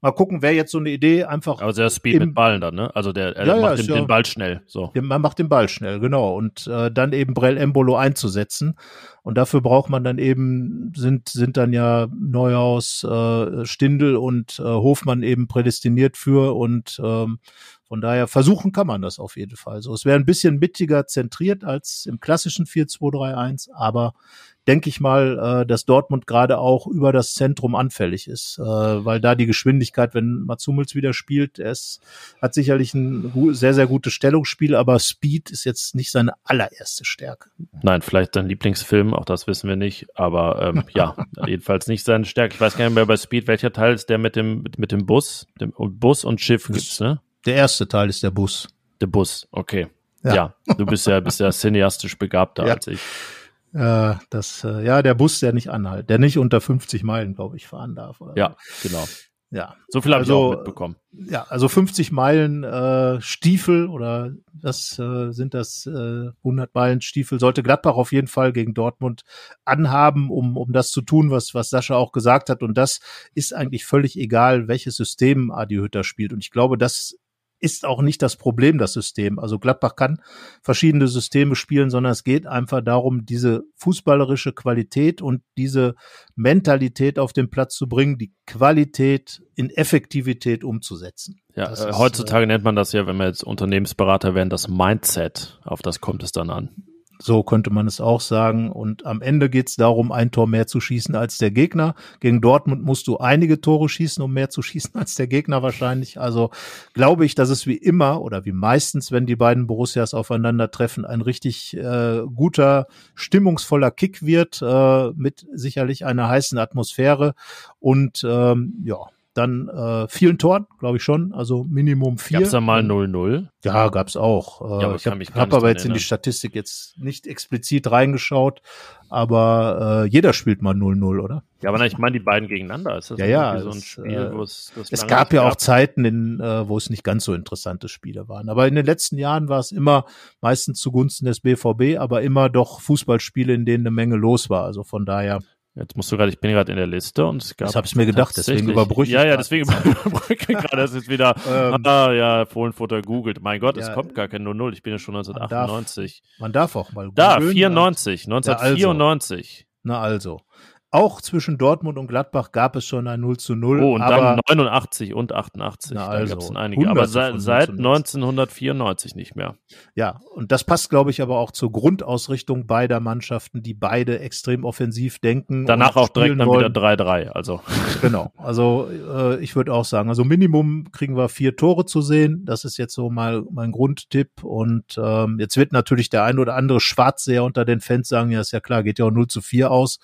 Mal gucken, wer jetzt so eine Idee einfach. Aber der Speed mit Ballen dann, ne? Also der, er ja, macht ja, den, ja, den, Ball schnell. So. Man macht den Ball schnell, genau. Und äh, dann eben Brell Embolo einzusetzen. Und dafür braucht man dann eben, sind, sind dann ja Neuhaus, äh, Stindel und äh, Hofmann eben prädestiniert für und ähm, von daher versuchen kann man das auf jeden Fall. So, es wäre ein bisschen mittiger zentriert als im klassischen 4-2-3-1, aber denke ich mal, äh, dass Dortmund gerade auch über das Zentrum anfällig ist, äh, weil da die Geschwindigkeit, wenn Mats Hummels wieder spielt, ist, hat sicherlich ein sehr, sehr gutes Stellungsspiel, aber Speed ist jetzt nicht seine allererste Stärke. Nein, vielleicht sein Lieblingsfilm, auch das wissen wir nicht, aber ähm, ja, jedenfalls nicht seine Stärke. Ich weiß gar nicht mehr bei Speed, welcher Teil ist der mit dem, mit dem Bus? Dem Bus und Schiff gibt's, ne? Der erste Teil ist der Bus. Der Bus, okay. Ja, ja du bist ja, bist ja cineastisch begabter ja. als ich. Äh, das, äh, ja, der Bus, der nicht anhalt, der nicht unter 50 Meilen, glaube ich, fahren darf. Ja, so. genau. Ja. So viel habe also, ich auch mitbekommen. Ja, also 50 Meilen äh, Stiefel oder das äh, sind das äh, 100 Meilen Stiefel sollte Gladbach auf jeden Fall gegen Dortmund anhaben, um um das zu tun, was was Sascha auch gesagt hat und das ist eigentlich völlig egal, welches System Adi Hütter spielt und ich glaube, das ist auch nicht das Problem, das System. Also Gladbach kann verschiedene Systeme spielen, sondern es geht einfach darum, diese fußballerische Qualität und diese Mentalität auf den Platz zu bringen, die Qualität in Effektivität umzusetzen. Ja, äh, ist, heutzutage äh, nennt man das ja, wenn wir jetzt Unternehmensberater werden, das Mindset. Auf das kommt es dann an. So könnte man es auch sagen. Und am Ende geht es darum, ein Tor mehr zu schießen als der Gegner. Gegen Dortmund musst du einige Tore schießen, um mehr zu schießen als der Gegner wahrscheinlich. Also glaube ich, dass es wie immer oder wie meistens, wenn die beiden Borussias aufeinandertreffen, ein richtig äh, guter, stimmungsvoller Kick wird, äh, mit sicherlich einer heißen Atmosphäre. Und ähm, ja, dann äh, vielen Toren, glaube ich schon, also Minimum vier. Gab's da mal 0-0? Ja, gab's auch. Äh, ja, ich habe hab aber jetzt in die Statistik jetzt nicht explizit reingeschaut, aber äh, jeder spielt mal 0-0, oder? Ja, aber nein, ich meine die beiden gegeneinander. Ist das ja, ja, so ein Spiel, äh, wo es das Es gab ja auch Zeiten, in, äh, wo es nicht ganz so interessante Spiele waren. Aber in den letzten Jahren war es immer meistens zugunsten des BVB, aber immer doch Fußballspiele, in denen eine Menge los war. Also von daher Jetzt musst du gerade, ich bin gerade in der Liste und es gab. Das habe ich mir gedacht, deswegen überbrücke ich. Ja, ja, deswegen überbrücke ich gerade, das ist wieder, ähm, ah, ja, Fohlenfutter googelt. Mein Gott, ja, es kommt gar kein 0-0, ich bin ja schon 1998. Man darf, man darf auch mal googeln. Da, 94, 1994. Na also. Auch zwischen Dortmund und Gladbach gab es schon ein 0 zu 0. Oh, und dann 89 und 88. Na also, da gab es einige. Aber seit, seit 1994 nicht mehr. Ja, und das passt, glaube ich, aber auch zur Grundausrichtung beider Mannschaften, die beide extrem offensiv denken. Danach auch direkt dann wieder 3-3. Also. Genau. Also äh, ich würde auch sagen, also Minimum kriegen wir vier Tore zu sehen. Das ist jetzt so mal mein Grundtipp. Und ähm, jetzt wird natürlich der ein oder andere Schwarzseher unter den Fans sagen, ja, ist ja klar, geht ja auch 0 zu 4 aus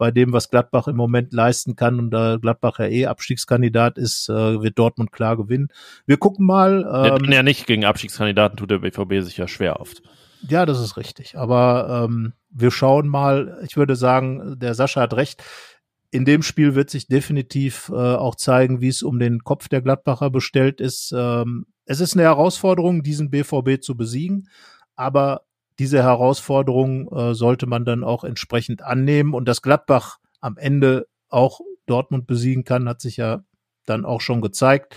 bei dem, was Gladbach im Moment leisten kann und da Gladbach ja eh Abstiegskandidat ist, äh, wird Dortmund klar gewinnen. Wir gucken mal. Ähm, ja, ja nicht gegen Abstiegskandidaten tut der BVB sich ja schwer oft. Ja, das ist richtig. Aber ähm, wir schauen mal. Ich würde sagen, der Sascha hat recht. In dem Spiel wird sich definitiv äh, auch zeigen, wie es um den Kopf der Gladbacher bestellt ist. Ähm, es ist eine Herausforderung, diesen BVB zu besiegen, aber diese Herausforderung äh, sollte man dann auch entsprechend annehmen. Und dass Gladbach am Ende auch Dortmund besiegen kann, hat sich ja dann auch schon gezeigt.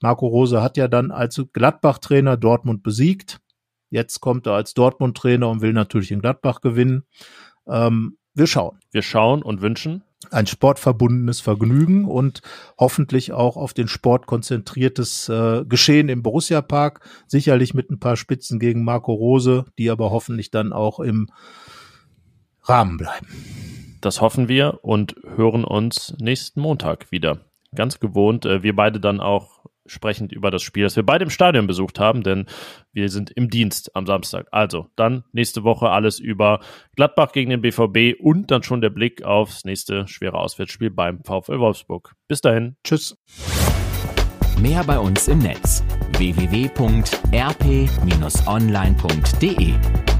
Marco Rose hat ja dann als Gladbach-Trainer Dortmund besiegt. Jetzt kommt er als Dortmund-Trainer und will natürlich in Gladbach gewinnen. Ähm, wir schauen. Wir schauen und wünschen ein sportverbundenes Vergnügen und hoffentlich auch auf den Sport konzentriertes äh, Geschehen im Borussia Park. Sicherlich mit ein paar Spitzen gegen Marco Rose, die aber hoffentlich dann auch im Rahmen bleiben. Das hoffen wir und hören uns nächsten Montag wieder. Ganz gewohnt. Äh, wir beide dann auch sprechend über das Spiel, das wir beide im Stadion besucht haben, denn wir sind im Dienst am Samstag. Also dann nächste Woche alles über Gladbach gegen den BVB und dann schon der Blick aufs nächste schwere Auswärtsspiel beim VfL Wolfsburg. Bis dahin. Tschüss. Mehr bei uns im Netz www.rp-online.de